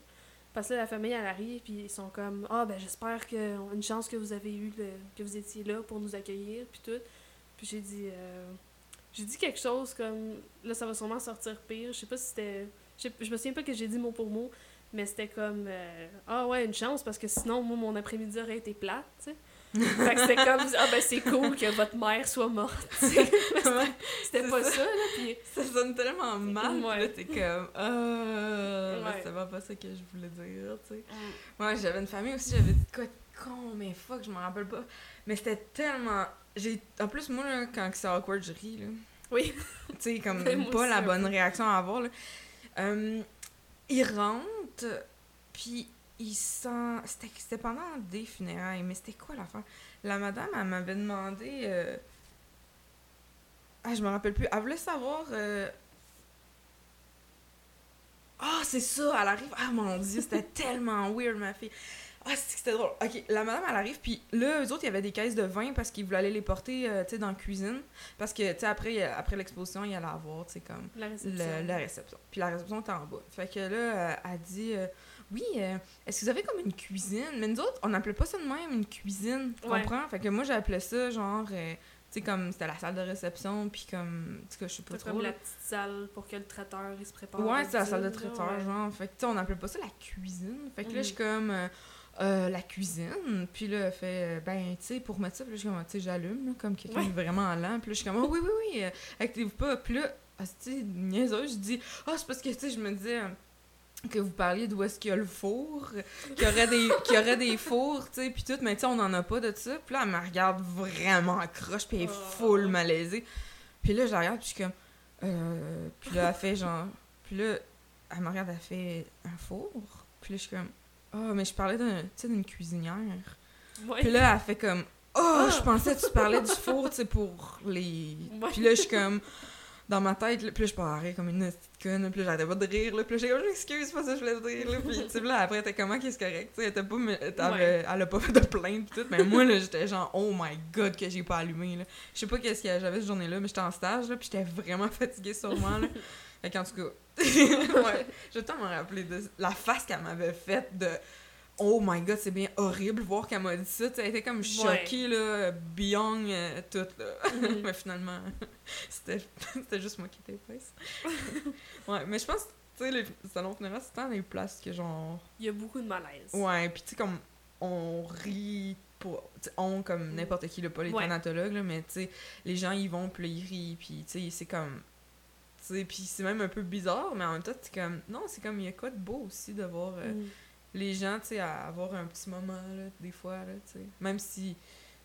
Parce que la famille, elle arrive, puis ils sont comme Ah, ben j'espère que une chance que vous avez eu, que vous étiez là pour nous accueillir, puis tout. Puis j'ai dit euh, j'ai dit quelque chose comme. Là, ça va sûrement sortir pire. Je sais pas si c'était. Je me souviens pas que j'ai dit mot pour mot, mais c'était comme. Euh, ah ouais, une chance, parce que sinon, moi, mon après-midi aurait été plate. Fait que c'était comme. Ah ben, c'est cool que votre mère soit morte, C'était pas ça. là. Puis... Ça sonne tellement mal, ouais. là, t'es comme. Ah. Ouais. C'était pas ça que je voulais dire, tu sais. Moi, j'avais une famille aussi, j'avais dit quoi de con, mais fuck, je m'en rappelle pas. Mais c'était tellement j'ai en plus moi là, quand c'est awkward je ris là oui tu sais comme pas la bonne réaction à avoir là euh, il rentre puis il sent c'était pendant des funérailles mais c'était quoi l'affaire? La madame elle m'avait demandé euh... ah je me rappelle plus elle voulait savoir euh... ah c'est ça elle arrive ah mon dieu c'était tellement weird ma fille ah, c'était drôle. Ok, la madame, elle arrive, puis là, eux autres, il y avait des caisses de vin parce qu'ils voulaient aller les porter, euh, tu sais, dans la cuisine. Parce que, tu sais, après, après l'exposition, il allait avoir, tu sais, comme. La réception. la réception. Puis la réception était en bas. Fait que là, elle dit. Euh, oui, est-ce que vous avez comme une cuisine? Mais nous autres, on n'appelait pas ça de même une cuisine. Tu comprends? Fait que moi, j'appelais ça genre tu sais, comme c'était la salle de réception, puis comme, tu sais, je sais pas trop. comme la petite salle pour que le traiteur, il se prépare. Ouais, c'est la salle de traiteur, genre. Fait que, tu sais, on n'appelait pas ça la cuisine. Fait que là, je suis mhm. comme, euh, la cuisine. Puis là, elle fait, euh, ben, tu sais, pour mettre ça, puis là, je suis comme, tu sais, j'allume, comme quelqu'un est vraiment lent. Puis là, je suis comme, oh, oui, oui, oui, euh, activez-vous pas. Puis là, ah, tu niaiseuse, je dis, ah, oh, c'est parce que, tu sais, je me disais que vous parliez d'où est-ce qu'il y a le four, qu'il y aurait des, qu'il y aurait des fours, tu sais, puis tout, mais tu sais, on n'en a pas de ça. Puis là, elle me regarde vraiment croche, puis elle est oh. full malaisée. Puis là, je la regarde, puis je suis comme, euh... Puis là, elle fait genre, puis là, elle me regarde, elle fait un four. Puis là, je suis comme, oh, mais je parlais d'une cuisinière. Puis là, elle fait comme, oh, je pensais que tu parlais du four, tu sais, pour les. Puis là, je suis comme, dans ma tête, puis là, je parlais comme une conne, puis j'arrêtais pas de rire, là, puis j'ai comme, excuse, pas ça que je voulais dire, là. Puis, tu là, après, t'es comment, qu'est-ce correct, tu sais, elle, pas, elle a pas fait de plainte, pis tout, mais moi, là, j'étais genre, oh my god, que j'ai pas allumé, là. Je sais pas qu'est-ce que j'avais cette journée-là, mais j'étais en stage, là, puis j'étais vraiment fatiguée sûrement, là. Fait qu'en tout cas, ouais, je vais me rappeler de la face qu'elle m'avait faite de Oh my god, c'est bien horrible voir qu'elle m'a dit ça. elle était comme choquée, là, beyond euh, tout, là. Mm-hmm. mais finalement, c'était juste moi qui étais épaisse. ouais, mais je pense, tu sais, les salons funéraires, c'est tant les places que genre. Il y a beaucoup de malaise. Ouais, puis tu sais, comme on rit pour. on, comme mm. n'importe qui, là, pas les ouais. là, mais tu sais, les gens ils vont, puis ils rient, puis tu sais, c'est comme puis c'est même un peu bizarre, mais en même temps, c'est comme. Non, c'est comme, il y a quoi de beau aussi de voir euh, mm. Les gens, tu sais, avoir un petit moment, là, des fois, là, tu sais. Même si,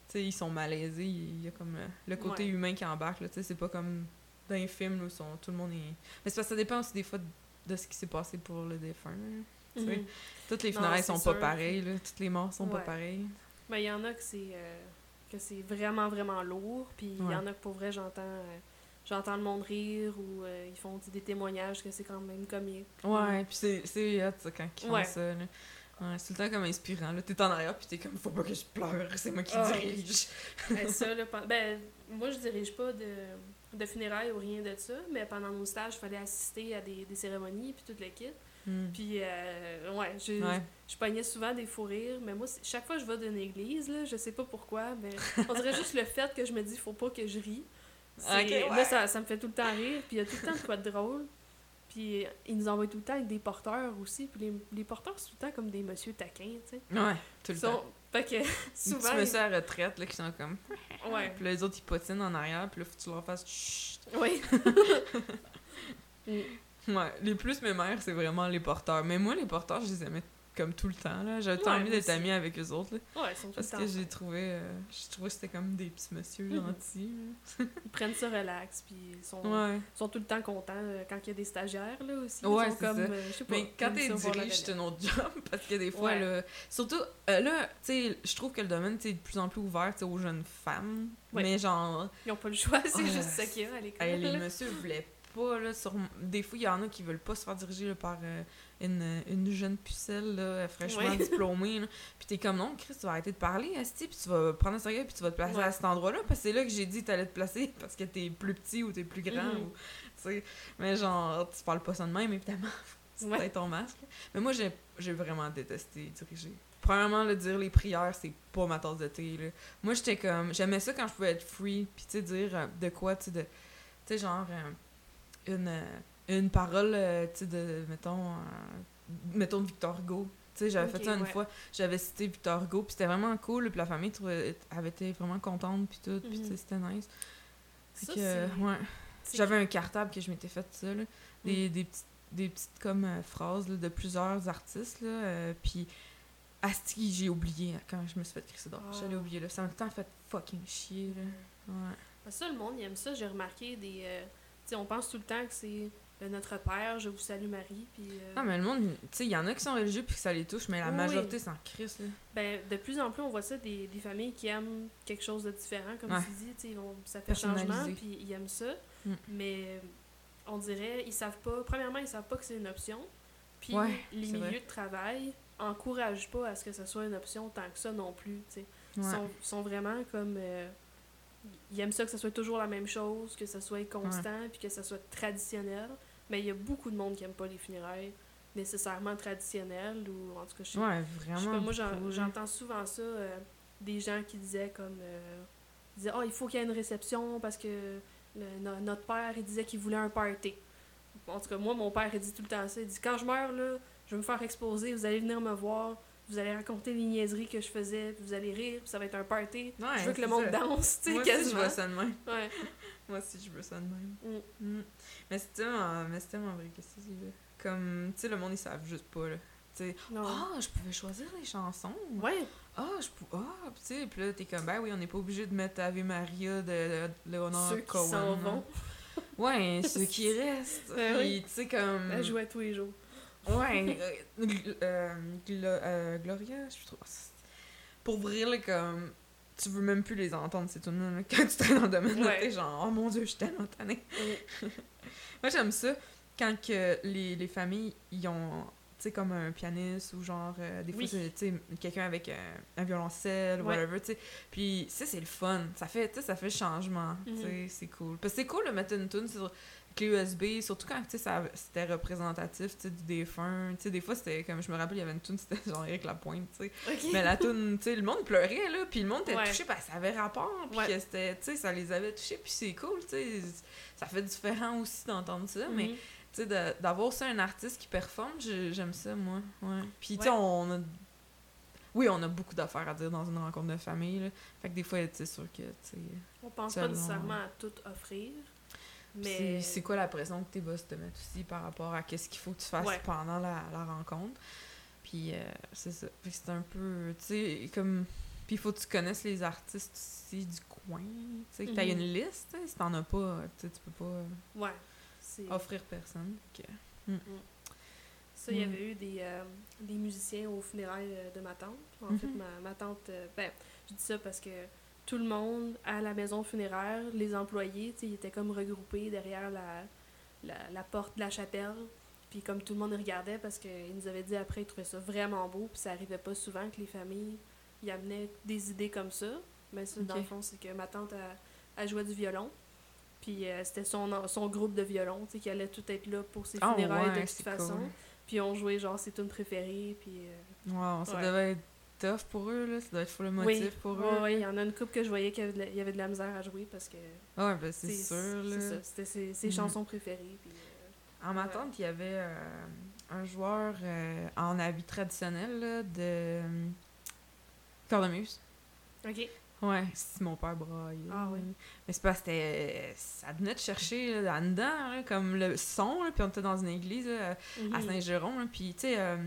tu sais, ils sont malaisés, il y a comme euh, le côté humain qui embarque, là, tu sais, c'est pas comme dans les films, où sont, tout le monde est. Mais ça dépend aussi des fois de, ce qui s'est passé pour le défunt, tu sais. Mm-hmm. Toutes les funérailles sont pas pareilles, là, toutes les morts sont pas pareilles. Ben, il y en a que c'est. Euh, que c'est vraiment, vraiment lourd, puis il y en a que pour vrai, j'entends j'entends le monde rire ou euh, ils font des témoignages que c'est quand même comique. Ouais, puis c'est, hot, ça, quand ils font ça. Là. Ouais, c'est tout le temps comme inspirant. Là. T'es en arrière, puis t'es comme, faut pas que je pleure, c'est moi qui dirige. ben, ça, là, ben, moi, je dirige pas de, de funérailles ou rien de ça, mais pendant nos stages, il fallait assister à des, des cérémonies, puis toute l'équipe. Hmm. Puis, euh, ouais, je, je pognais souvent des fous rires, mais moi, chaque fois que je vais d'une église, là, je sais pas pourquoi, mais on dirait juste le fait que je me dis, faut pas que je Là, ça, ça, me fait tout le temps rire, puis il y a tout le temps de quoi de drôle. Puis ils nous envoient tout le temps avec des porteurs aussi. Puis les, les porteurs, c'est tout le temps comme des monsieur taquins, tu sais. Ouais, tout le temps. Fait que souvent. Tu mets ça à retraite, là, qui sont comme. Ouais. Puis les autres, ils potinent en arrière, puis là, faut que tu leur fasses. Chut. Oui. ouais, les plus mes mères, c'est vraiment les porteurs. Mais moi, les porteurs, je les aimais comme tout le temps. Là. J'avais tant envie d'être amie avec eux autres. Là, ouais, ils sont tout Parce que j'ai trouvé, euh, j'ai trouvé que c'était comme des petits messieurs mhm. gentils. ils prennent ça relax, puis ils sont, sont tout le temps contents euh, quand il y a des stagiaires là aussi. Ouais, c'est comme, euh, je sais pas, Mais quand t'es dirige, c'est un autre job, parce que des fois, là, surtout, là, tu sais, je trouve que le domaine est de plus en plus ouvert aux jeunes femmes. Mais genre. Ils ont pas le choix, c'est juste ça qu'il y a à l'école. les messieurs voulaient pas, là, sur... des fois, il y en a qui veulent pas se faire diriger par une, une jeune pucelle, là, fraîchement diplômée. Là. Puis t'es comme, non, Chris, tu vas arrêter de parler, Asti, puis tu vas prendre un sérieux, puis tu vas te placer à cet endroit-là, parce que c'est là que j'ai dit que t'allais te placer, parce que t'es plus petit ou t'es plus grand. Mm-hmm. ou, mais genre, tu parles pas ça de même, évidemment. tu ouais. ton masque. Mais moi, j'ai, vraiment détesté diriger. Premièrement, le dire les prières, c'est pas ma tasse de thé. Là. Moi, j'étais comme. J'aimais ça quand je pouvais être free, puis tu sais, dire euh, de quoi, tu sais, de. Tu sais, genre, euh, une. Euh, une parole, euh, tu sais, de, mettons, euh, mettons de Victor Hugo. Tu sais, j'avais fait ça une fois, j'avais cité Victor Hugo, puis c'était vraiment cool, puis la famille avait été vraiment contente, puis tout, puis mhm. c'était nice. Ça, que, ouais. J'avais un cartable que je m'étais fait ça, là, des, mm. des, petites, des petites comme euh, phrases là, de plusieurs artistes, là, puis Asti, j'ai oublié quand je me suis fait crisser d'or. J'allais ah. oublier, là. Ça m'a tout le temps fait fucking chier, là. Ouais. Ça, le monde, il aime ça. J'ai remarqué des... tu sais, on pense tout le temps que c'est euh, notre Père, je vous salue Marie. Puis, euh, Non, mais le monde, tu sais, il y en a qui sont religieux puis que ça les touche, mais la majorité s'en crisse. Ben, de plus en plus, on voit ça des, des familles qui aiment quelque chose de différent, comme tu dis, tu sais, ça fait changement, puis ils aiment ça. Mm. Mais euh, on dirait, ils savent pas, premièrement, ils savent pas que c'est une option. Puis les milieux de travail encouragent pas à ce que ce soit une option tant que ça non plus, tu sais. Ils sont, sont, vraiment comme ils aiment ça que ça soit toujours la même chose, que ça soit constant, puis que ça soit traditionnel. Mais il y a beaucoup de monde qui n'aime pas les funérailles nécessairement traditionnelles, ou en tout cas, je sais, ouais, vraiment moi j'entends souvent ça, euh, des gens qui disaient comme, euh, disaient, oh, il faut qu'il y ait une réception parce que notre père, il disait qu'il voulait un party. En tout cas, moi, mon père, il dit tout le temps ça, il dit, quand je meurs, là, je vais me faire exposer, vous allez venir me voir, vous allez raconter les niaiseries que je faisais, vous allez rire, puis ça va être un party. je veux que le monde danse, tu sais, quasiment. Moi aussi, je veux ça de même. Ouais. Moi aussi, je veux ça de même. Mm. Mm. Mais c'est tellement, mais c'est tellement vrai que c'est Comme, tu sais, le monde, ils savent juste pas, là. Tu sais, ah, je pouvais choisir les chansons. Ouais. Ah, je pouvais. Ah, tu sais, puis là, t'es comme, ben oui, on n'est pas obligé de mettre Ave Maria de, Léonard Ceux qui s'en vont. Ouais, ceux qui restent. Ben tu sais, comme. Elle jouait tous les jours. Ouais, euh, euh, euh, Gloria, je trouve. Pour vrai, là, comme. Tu veux même plus les entendre, c'est tout le monde. Quand tu traînes dans le domaine, ouais. t'es genre, oh mon dieu, je suis tellement tannée. Moi, j'aime ça quand que les, les familles, ils ont tu sais, comme un pianiste ou genre, des fois, tu sais, quelqu'un avec un, violoncelle, ou whatever, tu sais. Puis ça, c'est le fun. Ça fait, tu sais, ça fait changement, tu sais, mhm. c'est cool. Parce que c'est cool de mettre une tune sur clé USB, surtout quand c'était représentatif du défunt. des fois, c'était comme je me rappelle, il y avait une tune, c'était genre avec la pointe. sais Mais la tune, le monde pleurait, là, puis le monde était touché parce que ça avait rapport, puis que c'était, ça les avait touchés, puis c'est cool, sais ça fait différent aussi d'entendre ça, mais mm-hmm. sais d'avoir ça un artiste qui performe, j'aime ça, moi. Ouais. Puis, tu sais, on a. Oui, on a beaucoup d'affaires à dire dans une rencontre de famille. Là. Fait que des fois, c'est sûr que. On pense pas nécessairement à tout offrir. Mais... C'est quoi la pression que tes boss te mettent aussi par rapport à qu'est-ce qu'il faut que tu fasses pendant la, la, rencontre? Puis euh, c'est ça. c'est un peu, tu sais, comme... Puis il faut que tu connaisses les artistes aussi du coin, tu sais, que tu une mhm. liste, si t'en as pas, tu peux pas ouais, offrir personne. Hmm. Ça, il y hmm. avait eu des, euh, des musiciens aux funérailles euh, de ma tante. En fait, mhm. ma, ma tante, ben, je dis ça parce que tout le monde à la maison funéraire, les employés, ils étaient comme regroupés derrière la, la, porte de la chapelle. Puis comme tout le monde regardait parce qu'ils nous avaient dit après, ils trouvaient ça vraiment beau. Puis ça arrivait pas souvent que les familles y amenaient des idées comme ça. Mais ça, dans le fond, c'est que ma tante, a, joué du violon. Puis euh, c'était son, son groupe de violon, qui allait tout être là pour ses ah funérailles de toute façon. Puis on jouait genre ses tunes préférées. Puis, wow, ça devait être tough pour eux, là. Ça doit être full motif pour eux. Oui, il y en a une couple que je voyais qu'il y, avait de la misère à jouer parce que. Ah ouais, ben c'est sûr, là. C'est ça. C'était ses, ses mhm. chansons préférées. Puis, en ma tante, il y avait euh, un joueur euh, en habit traditionnel là, de euh, cornemuse. OK. Ouais, c'est mon père braille. Ah oui. Mais c'est parce que ça venait de chercher là-dedans, comme le son, puis on était dans une église à mhm. Saint-Jérôme, puis tu sais,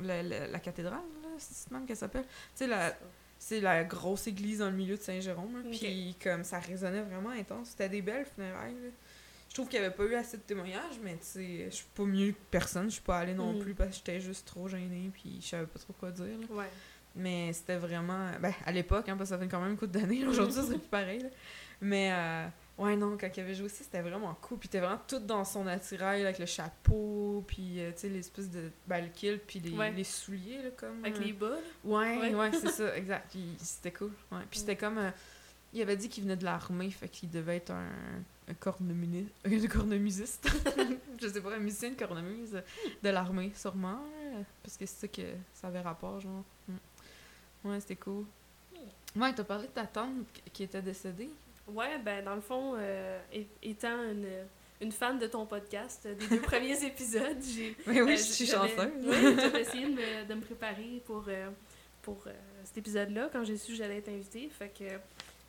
la, cathédrale, c'est même qu'elle s'appelle. Tu sais, c'est la grosse église dans le milieu de Saint-Jérôme, puis comme ça résonnait vraiment intense. C'était des belles funérailles. Je trouve qu'il n'y avait pas eu assez de témoignages, mais tu sais, je suis pas mieux que personne. Je suis pas allée non mm. plus parce que j'étais juste trop gênée puis je savais pas trop quoi dire. Ouais. Mais c'était vraiment. Ben, à l'époque, hein, parce que ça fait quand même un coup d'années. Aujourd'hui, ça serait plus pareil. Mais euh, ouais, non, quand il avait joué aussi, c'était vraiment cool. Puis t'es vraiment tout dans son attirail avec le chapeau, puis euh, tu sais, l'espèce de. Ben, le kill, puis les, les souliers, là, comme. Avec les bas, Ouais, ouais, c'est ça, exact. C'était cool. Ouais. Puis c'était comme. Euh, il avait dit qu'il venait de l'armée, fait qu'il devait être un un un cornemusiste. je sais pas, un musicien de cornemuse de l'armée, sûrement. Parce que c'est ça que ça avait rapport, genre. Mm. Ouais, c'était cool. Ouais, t'as parlé de ta tante qui était décédée. Ouais, ben dans le fond, euh, étant une, une, fan de ton podcast, des deux premiers épisodes, j'ai... Oui, oui, euh, je suis chanceuse. j'ai essayé de me, de me, préparer pour, euh, pour cet épisode-là, quand j'ai su que j'allais être invitée. Fait que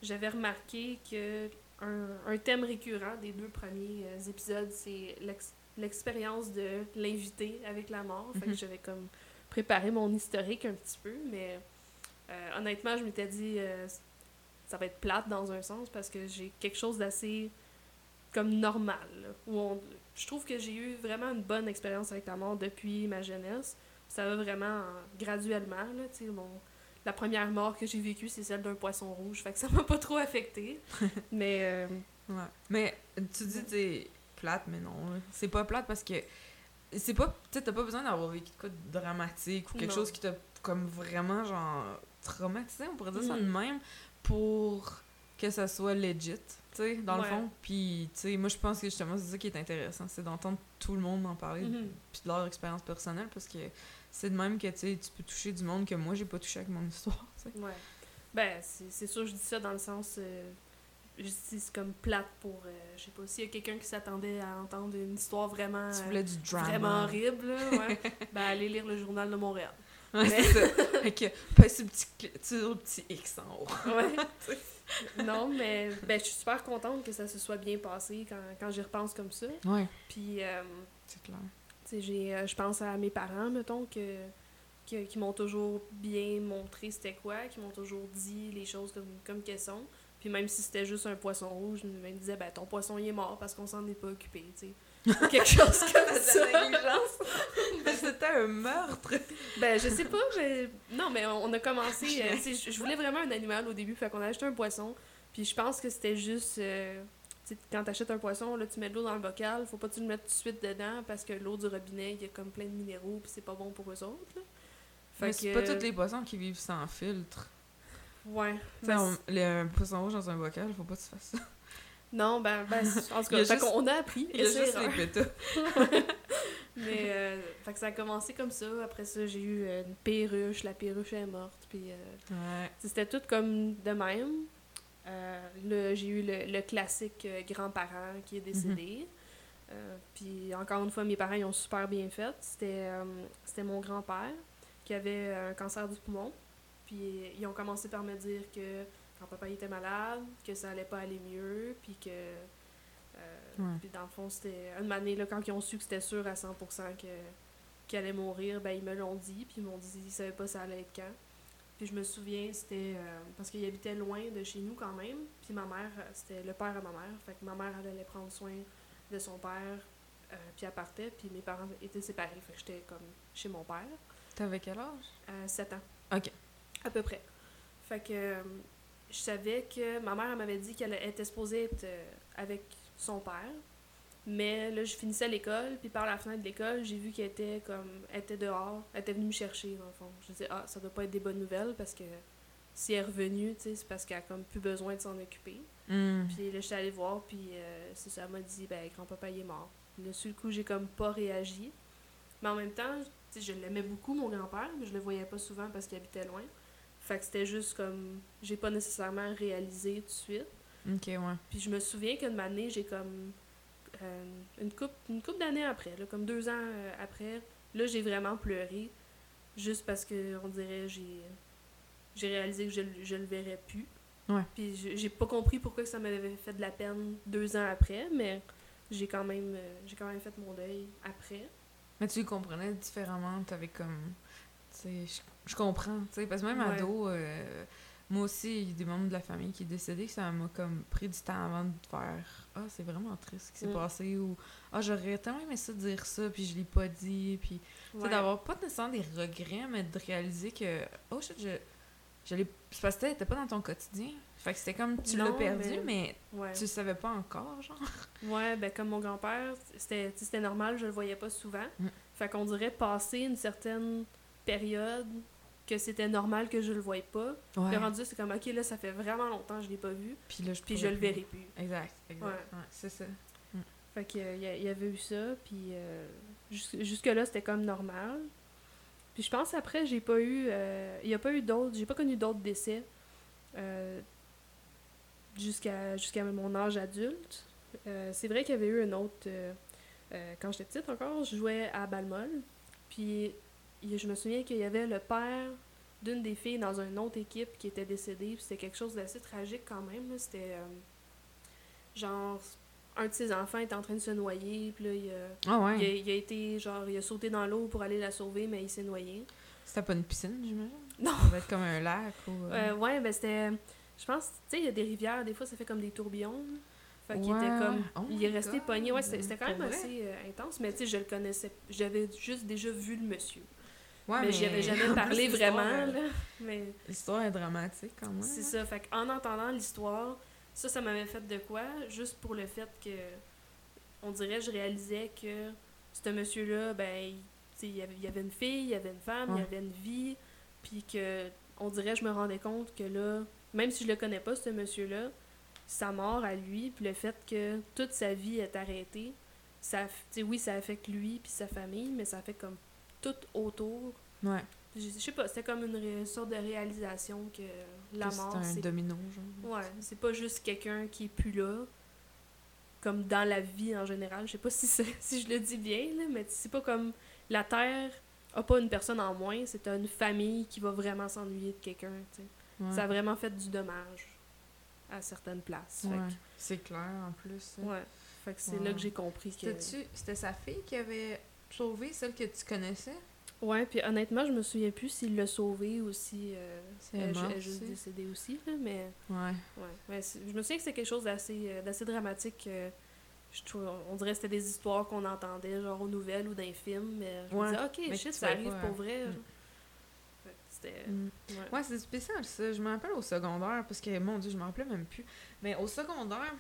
j'avais remarqué que un, thème récurrent des deux premiers euh, épisodes, c'est l'expérience de l'invité avec la mort. Fait que mhm. j'avais comme préparé mon historique un petit peu, mais euh, honnêtement, je m'étais dit euh, ça va être plate dans un sens parce que j'ai quelque chose d'assez comme normal. où je trouve que j'ai eu vraiment une bonne expérience avec la mort depuis ma jeunesse. Ça va vraiment graduellement. Là, la première mort que j'ai vécue, c'est celle d'un poisson rouge. Fait que ça m'a pas trop affecté. mais. Euh, ouais. Mais tu dis, c'est plate, mais non. C'est pas plate parce que. C'est pas. Tu t'as pas besoin d'avoir vécu de cas dramatique ou quelque chose qui t'a comme vraiment, genre, traumatisé, on pourrait dire ça de mm. même, pour que ça soit legit, tu sais, dans le fond. Puis, tu sais, moi, je pense que justement, c'est ça qui est intéressant, c'est d'entendre tout le monde en parler, mm-hmm. puis de leur expérience personnelle, parce que c'est de même que tu peux toucher du monde que moi, j'ai pas touché avec mon histoire. Ouais. Ben, c'est sûr, je dis ça dans le sens. Euh, je dis c'est comme plate pour. Euh, je sais pas, s'il y a quelqu'un qui s'attendait à entendre une histoire vraiment. Tu voulais du euh, drama. Vraiment horrible, ouais. ben, allez lire le Journal de Montréal. Ouais, c'est ça. Fait que, pas petit, le petit X en haut. ouais. non, mais ben, je suis super contente que ça se soit bien passé quand, quand j'y repense comme ça. Ouais. Puis. c'est clair j'ai, euh, je pense à mes parents, mettons, que, qui m'ont toujours bien montré c'était quoi, qui m'ont toujours dit les choses comme, comme qu'elles sont. Puis même si c'était juste un poisson rouge, ils me disaient ben ton poisson il est mort parce qu'on s'en est pas occupé, tu sais. Quelque chose comme ça. Ben, c'était un meurtre. Ben je sais pas, non mais on a commencé euh, je voulais vraiment un animal au début, fait qu'on a acheté un poisson. Puis je pense que c'était juste euh, quand tu achètes un poisson, là, tu mets de l'eau dans le bocal, faut pas tu le mettre tout de suite dedans parce que l'eau du robinet, il y a comme plein de minéraux puis c'est pas bon pour eux autres. Là. Mais c'est pas tous les poissons qui vivent sans filtre. Ouais. Ben, les, un poisson rouge dans un bocal, faut pas que tu fasses ça. Non, ben, ben en tout cas, on a appris. Il y a juste les pétas. Mais, euh, fait que ça a commencé comme ça. Après ça, j'ai eu une perruche. La perruche est morte. Puis, euh, ouais. c'était tout comme de même. Euh, j'ai eu le, classique euh, grand-parent qui est décédé. Mhm. Euh, puis encore une fois, mes parents ils ont super bien fait. C'était, c'était mon grand-père qui avait un cancer du poumon. Puis ils ont commencé par me dire que quand papa était malade, que ça allait pas aller mieux, puis que. Puis dans le fond, c'était une année, là, quand ils ont su que c'était sûr à 100% que, qu'il allait mourir, ben ils me l'ont dit, puis ils m'ont dit qu'ils savaient pas ça allait être quand. Puis je me souviens, c'était euh, parce qu'il habitait loin de chez nous quand même. Puis ma mère, euh, c'était le père à ma mère. Fait que ma mère, elle allait prendre soin de son père. Euh, puis elle partait. Puis mes parents étaient séparés. Fait que j'étais comme chez mon père. T'avais quel âge? 7 ans. OK. À peu près. Fait que je savais que ma mère m'avait dit qu'elle était supposée être avec son père. Mais là, je finissais l'école, puis par la fenêtre de l'école, j'ai vu qu'elle était comme elle était dehors, elle était venue me chercher dans le fond. Je disais ah, ça doit pas être des bonnes nouvelles parce que si elle est revenue, tu sais, c'est parce qu'elle a comme plus besoin de s'en occuper. Hmm. Puis là, j'étais allée voir, puis euh, c'est ça, elle m'a dit ben grand-papa il est mort. Là, sur le coup, j'ai comme pas réagi. Mais en même temps, je l'aimais beaucoup, mon grand-père, mais je le voyais pas souvent parce qu'il habitait loin. Fait que c'était juste comme. J'ai pas nécessairement réalisé tout de suite. Ok, ouais. Puis je me souviens qu'une année, j'ai comme. Euh, une coupe une couple d'années après, là, comme deux ans euh, après, là, j'ai vraiment pleuré. Juste parce que, on dirait, j'ai. J'ai réalisé que je, je le verrais plus. Ouais. Puis j'ai pas compris pourquoi ça m'avait fait de la peine deux ans après, mais j'ai quand même euh, j'ai quand même fait mon deuil après. Mais tu le comprenais différemment, t'avais comme tu sais je, comprends, tu sais parce que même ado euh, moi aussi, il y a des membres de la famille qui est décédé, ça m'a comme pris du temps avant de faire ah, c'est vraiment triste ce qui s'est mm. passé ou ah, j'aurais tellement aimé ça dire ça puis je l'ai pas dit puis d'avoir pas nécessairement des regrets mais de réaliser que oh shit, je je l'ai c'est parce que t'étais pas dans ton quotidien. Fait que c'était comme tu l'as perdu, mais, tu le savais pas encore, genre. Ouais, ben comme mon grand-père, c'était normal, je le voyais pas souvent. Mm. Fait qu'on dirait passer une certaine période que c'était normal que je le voyais pas. Le rendu, c'est comme, ok, là, ça fait vraiment longtemps que je l'ai pas vu. Puis là, je, puis je le verrai plus. Exact, exact. Ouais. c'est ça. Mm. Fait qu'il y, y, avait eu ça, puis euh, jusque-là, c'était comme normal. Puis je pense après, j'ai pas eu. Euh, il y a pas eu d'autres. J'ai pas connu d'autres décès. Euh, jusqu'à jusqu'à mon âge adulte. Euh, c'est vrai qu'il y avait eu un autre. quand j'étais petite encore, je jouais à Balmol. Puis je me souviens qu'il y avait le père d'une des filles dans une autre équipe qui était décédée. C'était quelque chose d'assez tragique quand même. C'était genre un de ses enfants était en train de se noyer, puis là, il a, ah il, a, été, genre, il a sauté dans l'eau pour aller la sauver, mais il s'est noyé. C'était pas une piscine, j'imagine? Non! Ça va être comme un lac ou... Euh... ouais, ben c'était... Je pense, tu sais, il y a des rivières, des fois, ça fait comme des tourbillons. Fait qu'il était comme... Oh il est resté pogné. Ouais, c'était quand même assez euh, intense, mais tu sais, je le connaissais... J'avais juste déjà vu le monsieur. Ouais, mais, mais j'y avais jamais parlé vraiment, là. Mais... L'histoire est dramatique, quand même. C'est ça. Fait qu'en entendant l'histoire ça, ça m'avait fait de quoi? Juste pour le fait que, on dirait, je réalisais que ce monsieur-là, ben, il y, avait, il y avait une fille, il y avait une femme, il y avait une vie, puis que, on dirait, je me rendais compte que là, même si je le connais pas, ce monsieur-là, sa mort à lui, puis le fait que toute sa vie est arrêtée, ça, oui, ça affecte lui puis sa famille, mais ça fait comme tout autour. Ouais. Je, sais pas, c'était comme une sorte de réalisation que la mort. C'est un domino, genre. Ouais, c'est pas juste quelqu'un qui est plus là, comme dans la vie en général. Je sais pas si, si je le dis bien, là, mais c'est pas comme la Terre a pas une personne en moins, c'est une famille qui va vraiment s'ennuyer de quelqu'un. Ça a vraiment fait du dommage à certaines places. Ouais, c'est clair en plus. Ouais. Fait que c'est là que j'ai compris que. C'était sa fille qui avait sauvé celle que tu connaissais? Ouais, puis honnêtement, je me souviens plus s'il l'a sauvé ou si euh, elle, est juste décédée aussi, là, mais... Ouais. Ouais, mais je me souviens que c'est quelque chose d'assez euh, d'assez dramatique. Euh, je trouve, on dirait que c'était des histoires qu'on entendait, genre aux nouvelles ou dans les films, mais je me disais, ok, shit, ça arrive pour vrai. Mm. C'était... Mm. Ouais, c'est spécial, ça. Je me rappelle au secondaire, parce que, mon Dieu, je m'en rappelais même plus. Mais au secondaire,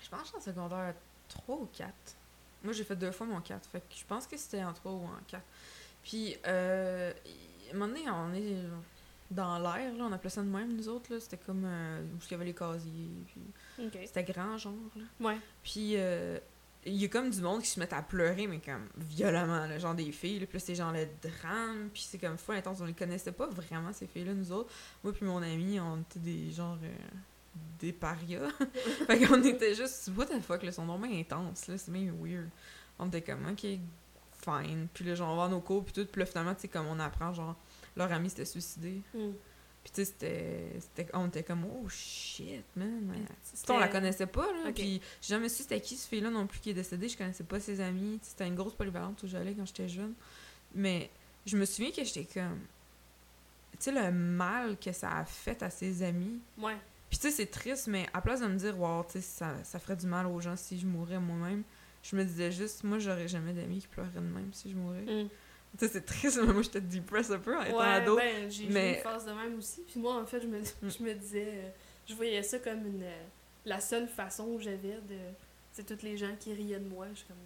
je pense que en secondaire 3 ou 4. Moi, j'ai fait deux fois mon 4, fait que je pense que c'était en 3 ou en 4. Puis, euh, à un moment donné, on est dans l'air, là, on appelait ça de même, nous autres, là. C'était comme euh, où il y avait les casiers, puis c'était grand, genre, là. Ouais. Puis, euh, il y a comme du monde qui se met à pleurer, mais comme violemment, là, genre des filles, là. Puis là, c'est genre le drame, puis c'est comme fou intense. On les connaissait pas vraiment, ces filles-là, nous autres. Moi puis mon ami, on était des genre... des parias. fait qu'on était juste, what the fuck, là, son nom est intense, là, c'est même weird. On était comme, ok, fine. Puis là, genre, on va nos cours, puis tout. Puis là, finalement, tu sais, comme on apprend, genre, leur ami s'était suicidé. Mm. Puis tu sais, c'était, on était comme, oh shit, man. on la connaissait pas, là. Puis j'ai jamais su c'était qui ce fille-là non plus qui est décédée. Je connaissais pas ses amis. C'était une grosse polyvalente où j'allais quand j'étais jeune. Mais je me souviens que j'étais comme. Tu sais, le mal que ça a fait à ses amis. Ouais. Puis tu sais, c'est triste, mais à place de me dire, wow, tu sais, ça, ça ferait du mal aux gens si je mourais moi-même, je me disais juste, moi, j'aurais jamais d'amis qui pleureraient de même si je mourais. Mm. Tu sais, c'est triste, mais moi, j'étais depressed un peu en étant ado. Ben, j'ai mais... une phase de même aussi. Puis moi, en fait, je me, mm. je me disais, euh, je voyais ça comme une, euh, la seule façon où j'avais de. C'est toutes les gens qui riaient de moi. Je suis comme,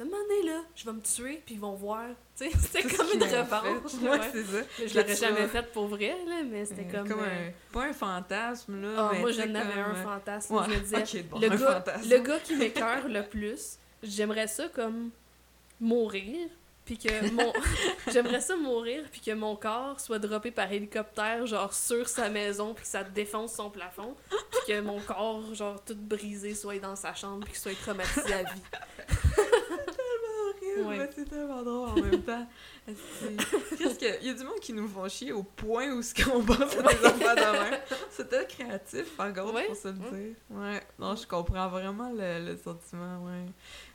cette année-là, je vais me tuer, puis ils vont voir. Tu sais, c'était comme une revanche. Ouais, c'est ça. Je l'aurais jamais fait pour vrai, là, mais c'était comme. comme un, pas un fantasme, là. Ah, moi, j'en avais un fantasme. je me disais, le, gars, le gars qui m'écœure le plus, j'aimerais ça comme mourir, puis que mon. J'aimerais ça mourir, puis que mon corps soit droppé par hélicoptère, genre sur sa maison, puis que ça défonce son plafond, puis que mon corps, genre tout brisé, soit dans sa chambre, puis qu'il soit traumatisé à vie. Ouais. C'est tellement drôle en même temps. Qu'est-ce que. Il y a du monde qui nous font chier au point où ce qu'on pense à des enfants de même? C'était créatif, en gros, pour se le dire. Ouais. Non, je comprends vraiment le, le sentiment, ouais.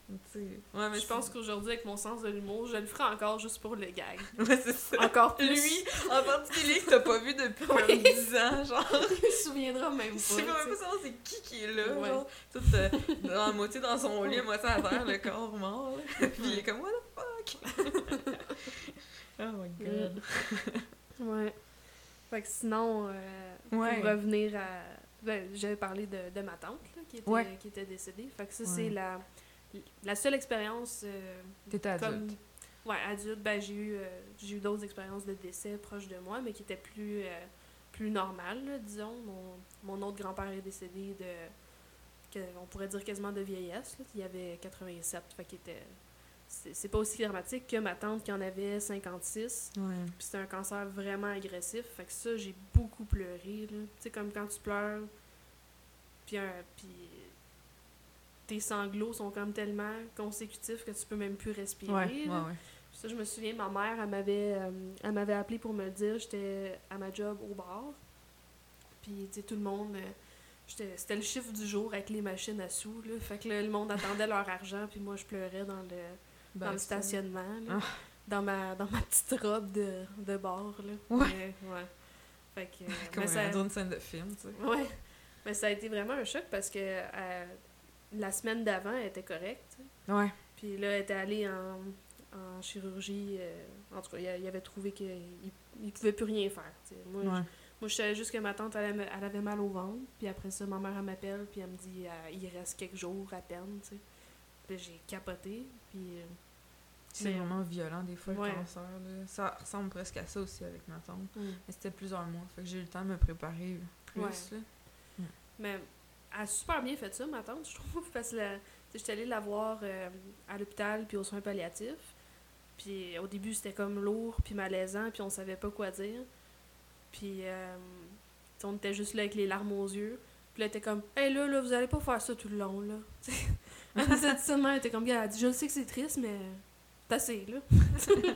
Ouais, mais je pense qu'aujourd'hui, avec mon sens de l'humour, je le ferai encore juste pour le gag. Ouais, c'est ça. Encore plus. Lui, en particulier, que t'as pas vu depuis ouais. 10 ans, genre. Il se souviendra même pas. Je sais même pas savoir c'est qui qui est là, ouais. genre. Tout euh, dans moitié dans son lit, à moitié à terre, le corps mort. Là. Puis il est comme, what the fuck? oh my god. ouais. Fait que sinon, euh, pour revenir à. Ben, j'avais parlé de, de, ma tante, là, qui était, qui était décédée. Fait que ça, c'est la la seule expérience. Euh, T'étais adulte. ouais, adulte, ben, j'ai eu, euh, j'ai eu d'autres expériences de décès proches de moi, mais qui étaient plus, euh, plus normales, disons. Mon, mon autre grand-père est décédé de. on pourrait dire quasiment de vieillesse. Là. Il avait 87, fait qu'il était. C'est pas aussi dramatique que ma tante qui en avait 56. Ouais. Puis c'était un cancer vraiment agressif. Fait que ça, j'ai beaucoup pleuré. Tu sais, comme quand tu pleures. Puis, un, puis tes sanglots sont comme tellement consécutifs que tu peux même plus respirer. Ouais, ouais, Ça, je me souviens, ma mère, elle m'avait, euh, elle m'avait appelé pour me le dire. J'étais à ma job au bar. Puis, tu sais, tout le monde. Euh, c'était le chiffre du jour avec les machines à sous. Là. Fait que le monde attendait leur argent. Puis moi, je pleurais dans le, dans le stationnement. Là, ah. dans, ma, dans ma petite robe de, de bar. Là. Ouais. ouais. Fait que, Comme ça... une scène de film, tu sais. Ouais. Mais ça a été vraiment un choc parce que. La semaine d'avant, elle était correcte. Ouais. Puis là, elle était allée en, en chirurgie. Euh, en tout cas, il, avait trouvé qu'il ne pouvait plus rien faire. Moi, je, moi, je savais juste que ma tante, elle, elle, avait mal au ventre. Puis après ça, ma mère, elle m'appelle. Puis elle me dit euh, il reste quelques jours à peine. T'sais. Puis j'ai capoté. Puis. Euh, c'est vraiment violent, des fois, le cancer. Là. Ça ressemble presque à ça aussi avec ma tante. Mm. Mais c'était plusieurs mois. Fait que j'ai eu le temps de me préparer plus. Là. Mm. Mais elle a super bien fait ça, ma tante, je trouve, parce que j'étais allée la voir euh, à l'hôpital puis aux soins palliatifs. Puis au début, c'était comme lourd puis malaisant, puis on savait pas quoi dire. Puis euh, on était juste là avec les larmes aux yeux. Puis là, elle était comme « Hey, là, là, vous allez pas faire ça tout le long, là. » Elle disait ça elle était comme « Elle dit, je sais que c'est triste, mais c'est assez, là.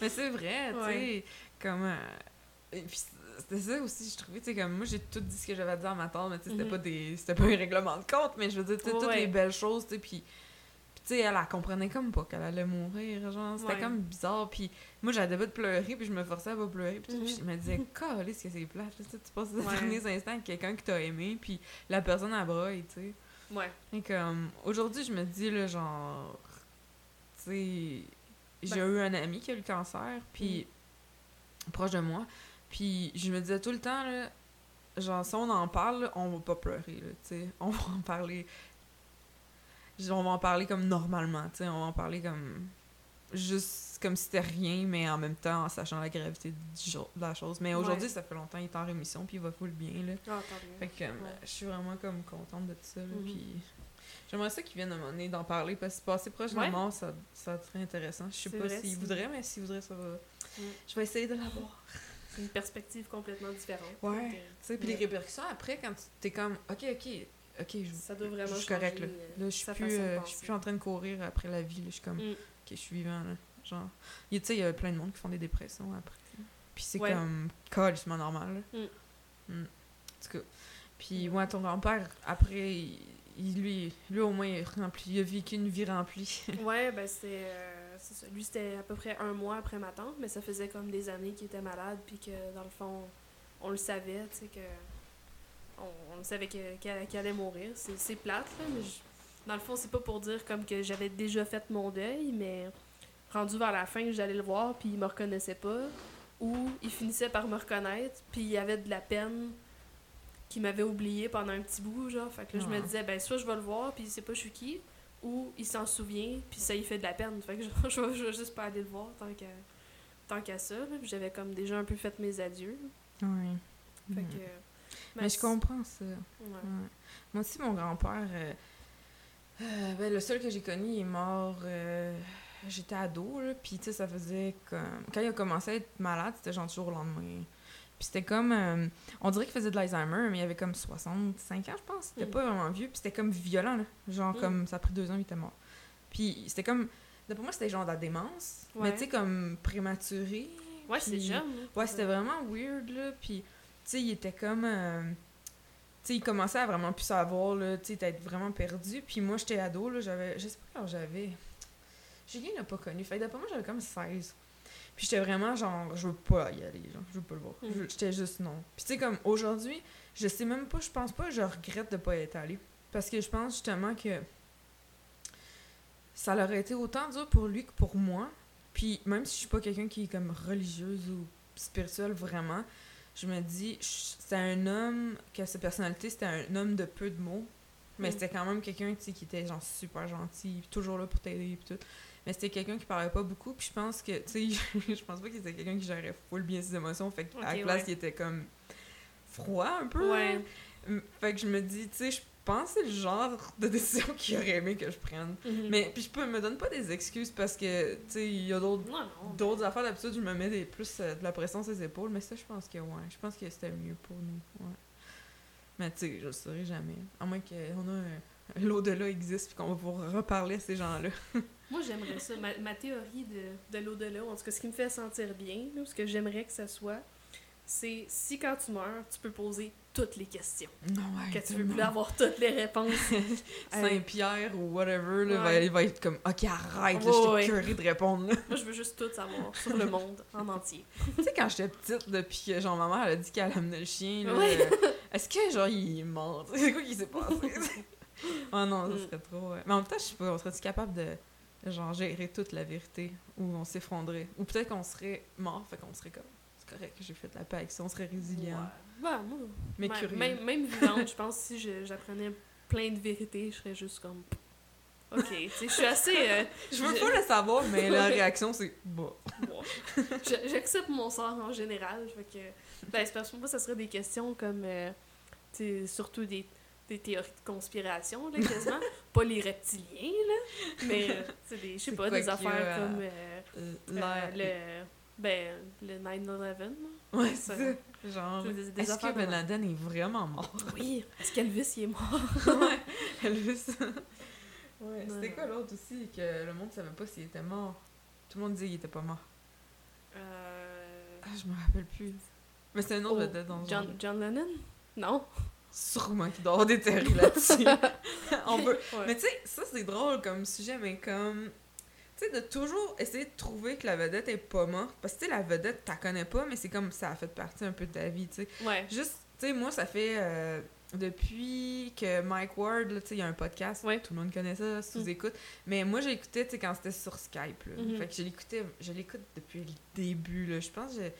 Mais c'est vrai, tu sais, comme... Euh, c'était ça aussi, je trouvais, tu sais, comme moi, j'ai tout dit ce que j'avais à dire à ma tante, mais tu sais, c'était mhm. pas des. C'était pas un règlement de compte, mais je veux dire, toutes les belles choses, tu sais, puis. tu sais, elle, elle comprenait comme pas qu'elle allait mourir, genre, c'était comme bizarre, puis moi, j'avais pas de pleurer, puis je me forçais à pas pleurer, puis, je me disais, ce que c'est plate, tu passes les derniers instants avec quelqu'un que t'as aimé, puis la personne à braille, tu sais. Ouais. Et comme, aujourd'hui, je me dis, là, genre, tu sais, j'ai ben eu un ami qui a eu le cancer, puis mhm. proche de moi, puis je me disais tout le temps, là, genre, si on en parle, on va pas pleurer, là, tu sais. On va en parler. On va en parler comme normalement, tu sais. On va en parler comme. Juste comme si c'était rien, mais en même temps en sachant la gravité de la chose. Mais aujourd'hui, ça fait longtemps qu'il est en rémission, puis il va full bien, là. Ah, fait que je suis vraiment comme contente de tout ça, là. Mm-hmm. Puis. J'aimerais ça qu'il vienne à un moment donné d'en parler parce que passer proche de la mort, ça, ça serait intéressant. Je sais pas s'il voudrait, mais s'il voudrait, ça va. Mm. Je vais essayer de l'avoir une perspective complètement différente. Ouais. Sais, puis les répercussions après, quand tu es comme, OK, OK, OK, je, ça doit vraiment je suis correct, là. Euh, là je suis plus, euh, je suis plus en train de courir après la vie, là. Je suis comme, mm. OK, je suis vivant, là. Genre, tu sais, il y a plein de monde qui font des dépressions après. Puis c'est comme, carrément normal, là. Mm. Mm. En tout cas. Puis, ouais, ton grand-père, après, il, lui, lui, au moins, il, rempli, il a vécu une vie remplie. ouais, ben, c'est... Euh, lui, c'était à peu près un mois après ma tante, mais ça faisait comme des années qu'il était malade, puis que dans le fond, on le savait, tu sais, que. On, savait qu'elle allait mourir. C'est plate, là, mais dans le fond, c'est pas pour dire comme que j'avais déjà fait mon deuil, mais rendu vers la fin, j'allais le voir, puis il me reconnaissait pas, ou il finissait par me reconnaître, puis il y avait de la peine qu'il m'avait oublié pendant un petit bout, genre. Fait que là, je me disais, ben, soit je vais le voir, puis il sait pas je suis qui, ou il s'en souvient, puis ça lui fait de la peine. Fait que je, je, vais, juste pas aller le voir tant qu'à tant qu'à ça. J'avais comme déjà un peu fait mes adieux. Oui. Fait que, mais, je comprends ça. Moi aussi, mon grand-père, euh, euh, ben, le seul que j'ai connu, il est mort. Euh, j'étais ado, là, puis tu sais, ça faisait comme... Quand il a commencé à être malade, c'était genre toujours au lendemain. Puis c'était comme... euh, on dirait qu'il faisait de l'Alzheimer, mais il avait comme 65 ans, je pense. C'était Mm. pas vraiment vieux, puis c'était comme violent, là. Genre Mm. comme... Ça a pris deux ans, il était mort. Puis c'était comme... D'après moi, c'était genre de la démence, mais Ouais. tu sais, comme prématuré. Ouais, c'est jeune. Ouais, c'était vraiment weird, là. Puis, tu sais, il était comme. euh, tu sais, il commençait à vraiment plus savoir, là. Tu sais, d'être vraiment perdu. Puis moi, j'étais ado, là. J'avais. Je sais pas quand j'avais. Julien l'a pas connu. Fait que d'après moi, j'avais comme 16. Puis j'étais vraiment genre, je veux pas y aller, genre. Je veux pas le voir. Mm. J'étais juste non. Puis tu sais, comme aujourd'hui, je sais même pas, je pense pas, je regrette de pas y être allé. Parce que je pense justement que. Ça aurait été autant dur pour lui que pour moi. Puis même si je suis pas quelqu'un qui est comme religieuse ou spirituelle vraiment, je me dis, c'est un homme, que sa personnalité, c'était un homme de peu de mots. Mais Mm. c'était quand même quelqu'un, qui était genre super gentil, toujours là pour t'aider, puis tout. Mais c'était quelqu'un qui parlait pas beaucoup, puis je pense que, tu sais, je pense pas qu'il était quelqu'un qui gérait full bien ses émotions, fait qu'à la place, ouais. il était comme froid un peu. Ouais. hein. Fait que je me dis, tu sais, je pense que c'est le genre de décision qu'il aurait aimé que je prenne. Mhm. Mais, puis je peux, me donne pas des excuses parce que, tu sais, il y a d'autres affaires d'habitude je me mets des, plus euh, de la pression sur les épaules mais ça je pense que ouais je pense que c'était mieux pour nous ouais mais tu sais je le saurais jamais à moins qu'on a l'au-delà existe puis qu'on va pouvoir reparler à ces gens-là Moi, j'aimerais ça. Ma, ma théorie de, de l'au-delà, en tout cas, ce qui me fait sentir bien, là, ce que j'aimerais que ça soit, c'est si quand tu meurs, tu peux poser toutes les questions. ouais Que tu veux plus avoir toutes les réponses. Saint-Pierre ou whatever là, va, Ouais. il va être comme ok arrête là, Ouais, ouais. j'étais curé de répondre là. Moi, je veux juste tout savoir sur le monde en entier. tu sais quand j'étais petite depuis que genre ma mère elle a dit qu'elle amenait le chien là, Ouais. euh, est-ce que genre il est mort? C'est quoi qui s'est passé? Oh non ça Mm. serait trop ouais. mais en même temps je sais pas on serait-tu capable de genre gérer toute la vérité ou on s'effondrait ou peut-être qu'on serait mort fait qu'on serait comme c'est correct j'ai fait la paix avec ça on serait résilient Ouais, Ouais, moi, mais même, curieux Même, même vivante, je pense si j'apprenais plein de vérités, je serais juste comme. Ok, tu sais, je suis assez. euh, je veux pas le savoir mais la réaction c'est bah J'accepte mon sort en général. Fait que. Ben, c'est parce que moi, ça serait des questions comme. euh, tu sais, surtout des, des théories de conspiration, là, quasiment. pas les reptiliens, là. Mais, euh, je sais C'est pas, des a affaires à- comme. euh, euh, euh, le. Ben, le 9-11. là. ouais ça- genre est-ce que de Ben. Laden est vraiment mort? Oui, est-ce qu'Elvis, il est mort? ouais, Elvis. ouais, c'était quoi l'autre aussi que le monde savait pas s'il était mort? Tout le monde disait qu'il était pas mort. Euh, Ah, je me rappelle plus. Mais c'est un autre oh, ce John. John Lennon? Non. Sûrement qu'il doit y avoir des théories là-dessus. On peut... Ouais. Mais tu sais, ça c'est drôle comme sujet, mais comme. Tu sais, de toujours essayer de trouver que la vedette est pas morte. Parce que tu sais, la vedette, t'as connais pas, mais c'est comme ça a fait partie un peu de ta vie, tu sais. Ouais. Juste, tu sais, moi, ça fait euh, depuis que Mike Ward, là, tu sais, il y a un podcast, Ouais. tout le monde connaît ça, sous-écoute. Mais moi, j'ai écouté, tu sais, quand c'était sur Skype, là. Mhm. Fait que je l'écoutais, je l'écoute depuis le début, là. Je pense que j'ai-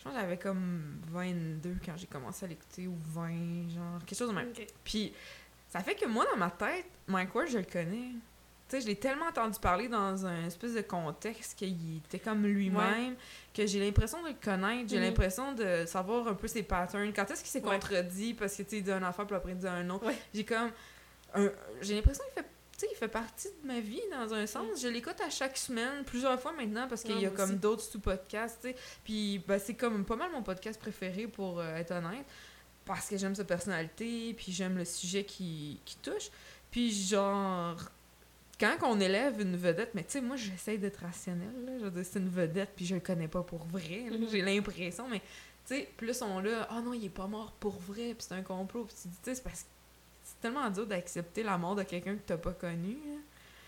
je pense que j'avais comme 22 quand j'ai commencé à l'écouter, ou 20, genre, quelque chose de même. Puis, ça fait que moi, dans ma tête, Mike Ward, je le connais. Tu sais, je l'ai tellement entendu parler dans un espèce de contexte qu'il était comme lui-même, que j'ai l'impression de le connaître, j'ai Mhm. l'impression de savoir un peu ses patterns. Quand est-ce qu'il s'est Ouais. contredit parce que, tu sais, il dit un affaire, puis après il dit un autre? Ouais. J'ai comme... un- J'ai l'impression qu'il fait... Tu sais, il fait partie de ma vie dans un sens. Je l'écoute à chaque semaine, plusieurs fois maintenant, parce qu'il y a comme d'autres sous-podcasts, tu sais. Puis ben, c'est comme pas mal mon podcast préféré, pour euh, être honnête, parce que j'aime sa personnalité, puis j'aime le sujet qui, qui touche. Puis genre, quand on élève une vedette, mais tu sais, moi j'essaie d'être rationnelle, là. je veux dire, c'est une vedette, puis je le connais pas pour vrai. Mhm. j'ai l'impression, mais tu sais, plus on l'a, ah non, il est pas mort pour vrai, puis c'est un complot, puis tu dis, tu sais, c'est parce que tellement dur d'accepter la mort de quelqu'un que t'as pas connu.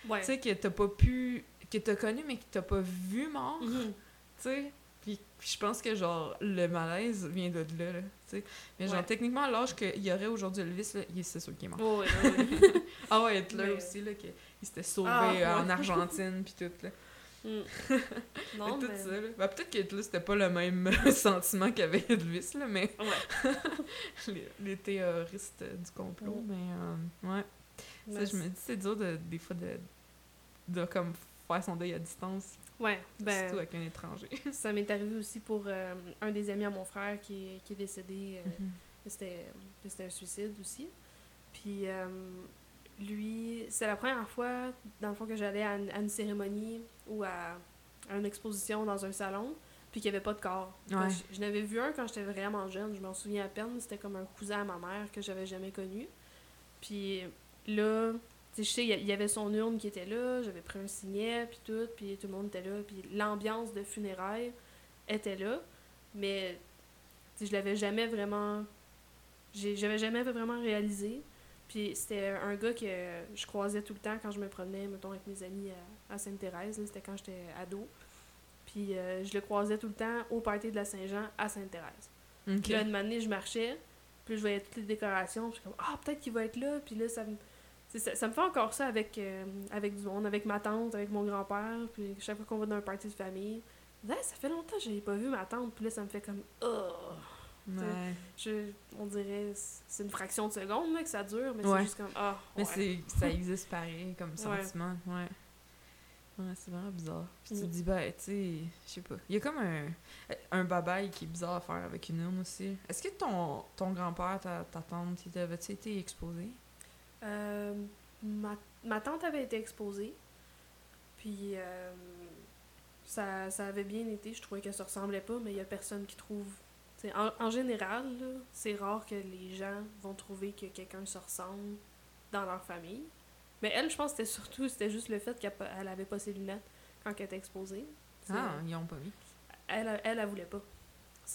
Ouais. tu sais, que t'as pas pu, que t'as connu, mais que t'as pas vu mort, Mhm. tu sais. Puis je pense que, genre, le malaise vient de là, là, tu sais. Mais genre, Ouais. techniquement, l'âge qu'il y aurait aujourd'hui Elvis, là, il- c'est sûr qu'il est mort. Ouais, ouais, ouais. Ah ouais, Hitler Mais- aussi, là, qu'il il s'était sauvé Ah, euh, en. Argentine, puis tout, là. Mm. Non, tout mais... ça, là. Ben, peut-être que Hitler, c'était pas le même sentiment qu'avait Elvis, là, mais Ouais. les, les théoristes du complot, Mm. mais euh, ouais. Ça, Mais je me dis, c'est dur, de, des fois, de, de, comme, faire son deuil à distance, Ouais, ben, surtout avec un étranger. ça m'est arrivé aussi pour euh, un des amis à mon frère qui, qui est décédé. euh, Mhm. C'était c'était un suicide aussi. Puis euh, lui, c'est la première fois, dans le fond, que j'allais à, une cérémonie ou à, une exposition dans un salon, puis qu'il n'y avait pas de corps. Je, n'avais vu un quand j'étais vraiment jeune, je m'en souviens à peine. C'était comme un cousin à ma mère que j'avais jamais connu. Puis là, je sais, il y avait son urne qui était là, j'avais pris un signet, puis tout, puis tout le monde était là, puis l'ambiance de funérailles était là, mais je l'avais jamais vraiment. J'avais jamais vraiment réalisé. Puis c'était un gars que je croisais tout le temps quand je me promenais, mettons, avec mes amis à, Sainte-Thérèse. C'était quand j'étais ado. Puis euh, je le croisais tout le temps au party de la Saint-Jean à Sainte-Thérèse. Puis là, une année, je marchais, puis je voyais toutes les décorations. Puis je suis comme, ah, peut-être qu'il va être là. Puis là, ça me ça, me fait encore ça avec, euh, avec du monde, avec ma tante, avec mon grand-père. Puis chaque fois qu'on va dans un party de famille, ça fait longtemps que je n'avais pas vu ma tante. Puis là, ça me fait comme. Oh! Je, on dirait c'est une fraction de seconde là, que ça dure, mais c'est juste comme. Ah, mais c'est, ça existe pareil comme sentiment. Ouais. Ouais, c'est vraiment bizarre. Puis tu te mm. dis, ben, tu sais, je sais pas. Il y a comme un, un babaille qui est bizarre à faire avec une urne aussi. Est-ce que ton, ton grand-père, ta, ta tante, avait-tu été exposé? Euh, ma, ma, tante avait été exposée. Puis euh, ça, ça, avait bien été. Je trouvais qu'elle se ressemblait pas, mais il y a personne qui trouve. En, en, général, c'est rare que les gens vont trouver que quelqu'un se ressemble dans leur famille. Mais elle, je pense que c'était surtout, c'était juste le fait qu'elle avait pas ses lunettes quand elle était exposée. Ah, ils ont pas mis. Elle, elle, elle, voulait pas.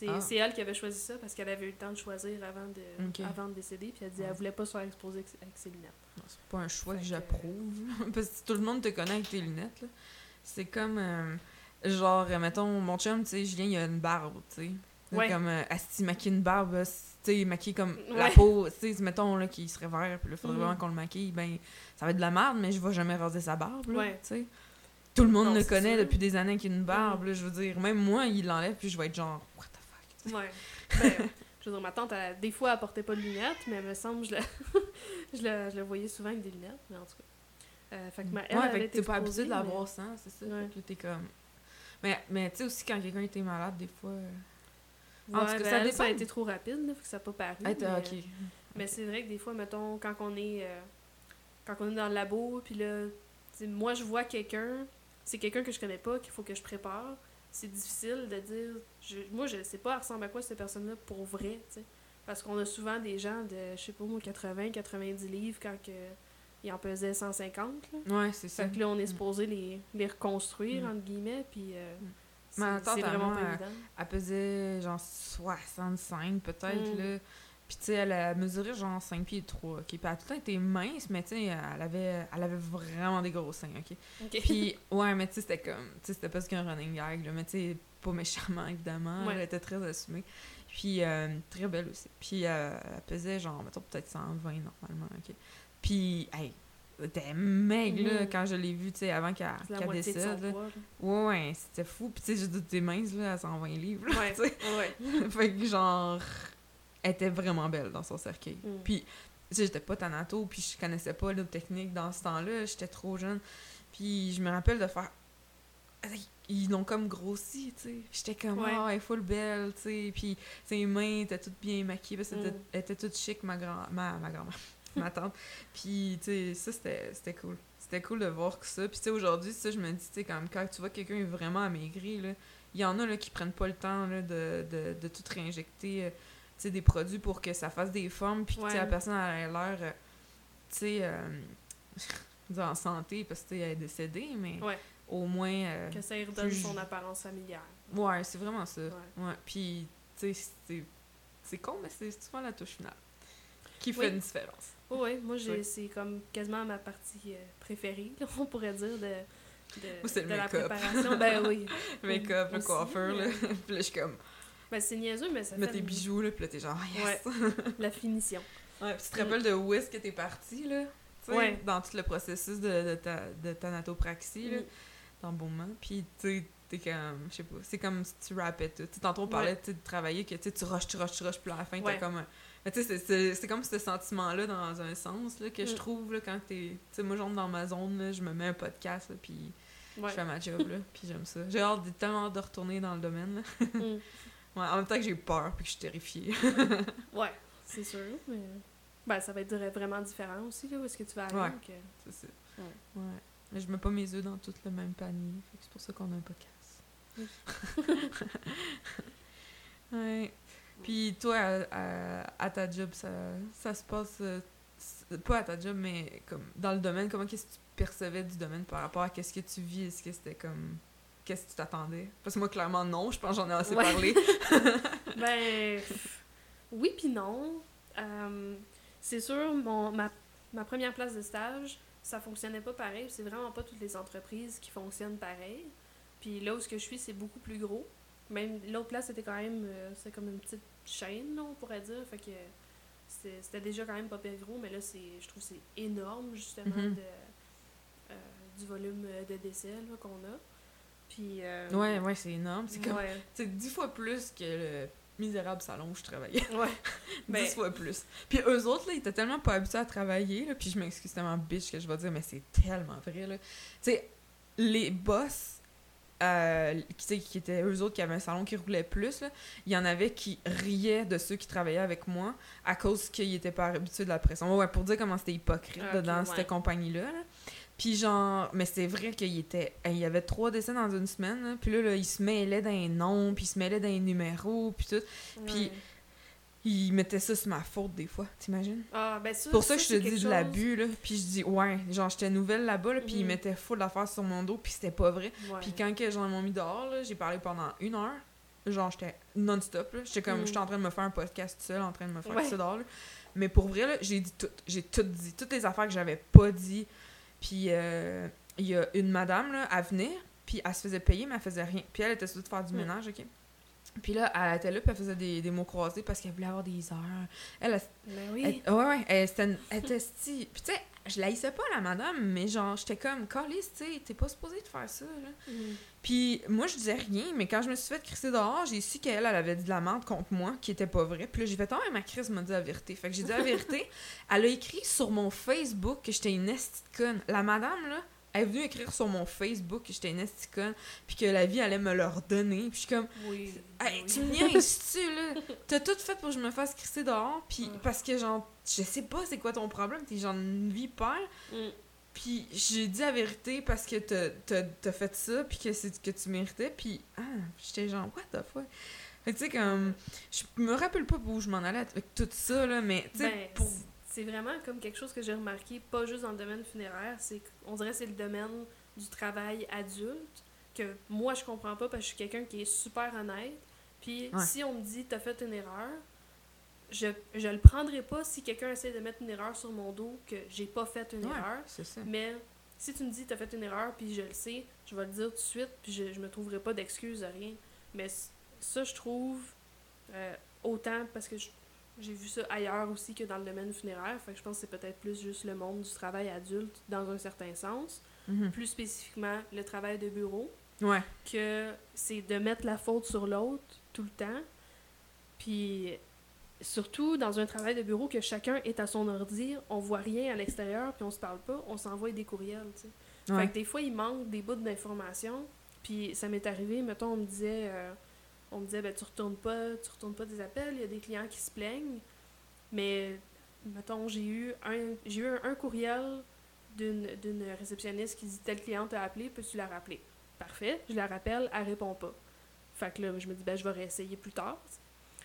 Ah. C'est elle qui avait choisi ça parce qu'elle avait eu le temps de choisir avant de, avant de décéder. Puis elle dit qu'elle voulait pas se faire exposer avec, ses lunettes. C'est pas un choix que j'approuve. parce que tout le monde te connaît avec tes lunettes. C'est comme. Euh, genre, mettons, mon chum, tu sais, Julien, il a une barbe, tu sais. Ouais. Comme, euh, si maquille une barbe, tu sais, maquille comme la peau, tu sais, mettons, là, qu'il serait vert, puis là, faudrait mm-hmm. vraiment qu'on le maquille, ben, ça va être de la merde, mais je vais jamais raser sa barbe, là, tu sais. Tout le monde le connaît depuis des années qu'il a une barbe, là, je veux dire. Même moi, il l'enlève, puis je vais être genre, Ouais. Ben, je veux dire, ma tante, des fois, elle portait pas de lunettes, mais elle me semble, je la, je, la, je la voyais souvent avec des lunettes, mais en tout cas. Euh, fait que ma, elle, ouais, fait que t'es pas habitué de l'avoir mais... sans, c'est ça. Ouais. Fait que t'es comme. Mais, mais tu sais aussi, quand quelqu'un était malade, des fois. Euh, en ouais, tout cas, ben, ça, a été trop rapide, là, fait que ça n'a pas paru. Ah, mais, mais c'est vrai que des fois, mettons, quand on est. Euh, quand on est dans le labo, puis là, moi, je vois quelqu'un, c'est quelqu'un que je connais pas, qu'il faut que je prépare c'est difficile de dire. Je, moi, je sais pas, elle ressemble à quoi cette personne-là pour vrai, tu sais. Parce qu'on a souvent des gens de, je sais pas moi, 80, 90 livres quand que, ils en pesaient 150. Là. Ouais, c'est ça. Fait que là, on est mm. supposé les, les reconstruire, mm. entre guillemets, puis. Euh, mm. C'est vraiment pas évident. Elle, pesait genre 65 peut-être, là. Puis, tu sais, elle a mesuré genre 5 pieds 3, OK? Puis, elle a tout le temps été mince, mais tu sais, elle avait, elle avait vraiment des gros seins, OK? Puis, ouais, mais tu sais, c'était comme, tu sais, c'était pas qu'un running gag, là, mais tu sais, pas méchamment, évidemment. Elle était très assumée. Puis, euh, très belle aussi. Puis, euh, elle pesait genre, mettons, peut-être 120 normalement, OK? Puis, hey, était maigre, là, mm-hmm. quand je l'ai vue, tu sais, avant qu'elle décède. Là. Ouais, ouais, c'était fou. Puis, tu sais, j'ai dit, t'es mince, là, à 120 livres, là, Ouais, ouais. fait que, genre était vraiment belle dans son cercueil. Mm. Puis, j'étais pas tanato, puis je connaissais pas l'autre technique dans ce temps-là, j'étais trop jeune. Puis, je me rappelle de faire. Ils l'ont comme grossi, tu sais. J'étais comme, ouais. oh, elle est full belle, tu sais. Puis, ses mains étaient toutes bien maquillées, parce qu'elle mm. était, toute chic, ma grand ma, ma grand-mère, ma tante. Puis, tu sais, ça, c'était cool. C'était cool de voir que ça. Puis, tu sais, aujourd'hui, ça, je me dis, tu sais, quand, quand tu vois quelqu'un est vraiment amaigri, là, il y en a là, qui prennent pas le temps là, de, de, de tout réinjecter. Euh, des produits pour que ça fasse des formes, puis que la personne a l'air, euh, tu sais, euh, en santé, parce qu'elle est décédée, mais au moins... Euh, que ça redonne son apparence familiale. Ouais, c'est vraiment ça. Ouais. Puis, tu sais, c'est con, mais c'est souvent la touche finale qui fait une différence. Oui, moi, c'est comme quasiment ma partie préférée, on pourrait dire, de... De, de la préparation, ben oui. make-up, le coiffeur, là. puis là, je suis comme, ben, c'est niaiseux, mais ça fait. Mets tes bijoux, là, puis là, t'es genre, yes! Ouais. la finition. Ouais, puis tu te rappelles de où est-ce que t'es parti, là? Ouais. Dans tout le processus de, de, ta, de tanatopraxie, là, mm. bon moment. Puis, tu sais, t'es comme, je sais pas, c'est comme si tu rappais tout. T'sais, tantôt, on parlait de travailler, que tu rushes, tu rushes, tu rushes, puis à la fin, t'as comme. Mais tu sais, c'est comme ce sentiment-là dans un sens, là, que je mm. trouve, là, quand t'es. Tu sais, moi, genre, dans ma zone, là, je me mets un podcast, puis. Je fais ma job, là, puis j'aime ça. J'ai hâte, tellement hâte de retourner dans le domaine, là. Mm. Ouais, en même temps que j'ai peur puis que je suis terrifiée. ouais, c'est sûr, mais. Ben, ça va être vraiment différent aussi, là, où est-ce que tu vas aller. Ouais, c'est ça. Ouais. ouais. Mais je mets pas mes œufs dans tout le même panier. C'est pour ça qu'on a un podcast. ouais. Puis toi, à, ta job, ça, ça se passe... Euh, pas à ta job, mais comme dans le domaine, comment qu'est-ce que tu percevais du domaine par rapport à qu'est-ce que tu vis? Est-ce que c'était comme... Qu'est-ce que tu t'attendais? Parce que moi, clairement, non. Je pense que j'en ai assez parlé. ben... Oui puis non. Euh, c'est sûr, mon, ma, ma première place de stage, ça fonctionnait pas pareil. C'est vraiment pas toutes les entreprises qui fonctionnent pareil. Puis là où ce que je suis, c'est beaucoup plus gros. Même l'autre place, c'était quand même. Euh, c'est comme une petite chaîne, on pourrait dire. Fait que c'était déjà quand même pas pire gros, mais là, c'est je trouve c'est énorme, justement, mhm. de, euh, du volume de décès qu'on a. Puis. Euh, ouais, ouais, c'est énorme. C'est comme. C'est dix fois plus que le misérable salon où je travaillais. Ouais. Dix ben fois plus. Puis eux autres, là, ils étaient tellement pas habitués à travailler, là, puis je m'excuse tellement bitch que je vais dire, mais c'est tellement vrai, là. Tu sais, les boss euh, qui, qui étaient eux autres qui avaient un salon qui roulait plus, il y en avait qui riaient de ceux qui travaillaient avec moi à cause qu'ils n'étaient pas habitués de la pression. Ouais, pour dire comment c'était hypocrite dans cette compagnie-là. Puis genre, mais c'est vrai qu'il était, il y avait trois décès dans une semaine, puis là, là, il se mêlait d'un nom, puis il se mêlait d'un numéro, puis tout. Puis il mettait ça sur ma faute des fois, t'imagines? Ah, ben ça, Pour ça, que je te dis de l'abus, là. Puis je dis, ouais, genre, j'étais nouvelle là-bas, là, puis il mhm. mettait full d'affaires sur mon dos, puis c'était pas vrai. Puis quand que j'en ai mis dehors, là, j'ai parlé pendant une heure. Genre, j'étais non-stop, là. J'étais comme, mhm. j'étais en train de me faire un podcast seul, en train de me faire ça dehors, là. Mais pour vrai, là, j'ai dit tout. J'ai tout dit. Toutes les affaires que j'avais pas dit. Puis euh, il y a une madame, là, à venir, puis elle se faisait payer, mais elle faisait rien. Puis elle était de faire du ménage, OK? Puis là, elle était là, puis elle faisait des, des mots croisés parce qu'elle voulait avoir des heures. Elle, elle, ben oui. ouais, ouais, elle, était, elle était Puis tu sais, je laissais pas la madame, mais genre, j'étais comme, Carlis, tu sais, t'es pas supposée de faire ça, là. Mm. Puis moi, je disais rien, mais quand je me suis fait crisser dehors, j'ai su qu'elle, elle avait dit de la merde contre moi, qui était pas vrai. Puis là, j'ai fait, oh, ma crise m'a dit la vérité. Fait que j'ai dit la vérité. elle a écrit sur mon Facebook que j'étais une estie conne. La madame, là, elle est venue écrire sur mon Facebook que j'étais une esticone, puis que la vie allait me le redonner. Puis je suis comme, oui, tu me niaises-tu, là? T'as tout fait pour que je me fasse crisser dehors, puis parce que, genre, je sais pas c'est quoi ton problème, t'es genre une vie père. Mm. Puis j'ai dit la vérité parce que t'as fait ça, puis que c'est que tu méritais, puis ah, j'étais genre, what the fuck? Fait tu sais, comme, je me rappelle pas où je m'en allais avec tout ça, là, mais, tu sais, ben, pour c'est vraiment comme quelque chose que j'ai remarqué, pas juste dans le domaine funéraire, c'est on dirait c'est le domaine du travail adulte que moi je comprends pas parce que je suis quelqu'un qui est super honnête. Puis si on me dit t'as fait une erreur, je, je le prendrai pas si quelqu'un essaie de mettre une erreur sur mon dos que j'ai pas fait une erreur. Mais si tu me dis t'as fait une erreur puis je le sais, je vais le dire tout de suite puis je, je me trouverai pas d'excuses rien. Mais ça je trouve euh, autant parce que je, j'ai vu ça ailleurs aussi que dans le domaine funéraire. Fait que je pense que c'est peut-être plus juste le monde du travail adulte dans un certain sens. Mhm. Plus spécifiquement, le travail de bureau. Ouais. Que c'est de mettre la faute sur l'autre tout le temps. Puis surtout dans un travail de bureau que chacun est à son ordi, on voit rien à l'extérieur, puis on se parle pas, on s'envoie des courriels, tu sais. Fait que des fois, il manque des bouts d'informations. Puis ça m'est arrivé, mettons, on me disait... Euh, on me disait ben tu retournes pas tu retournes pas des appels il y a des clients qui se plaignent. Mais mettons j'ai eu un j'ai eu un, courriel d'une réceptionniste qui dit telle cliente a appelé peux-tu la rappeler? Parfait je la rappelle elle répond pas. Fait que là je me dis ben je vais réessayer plus tard.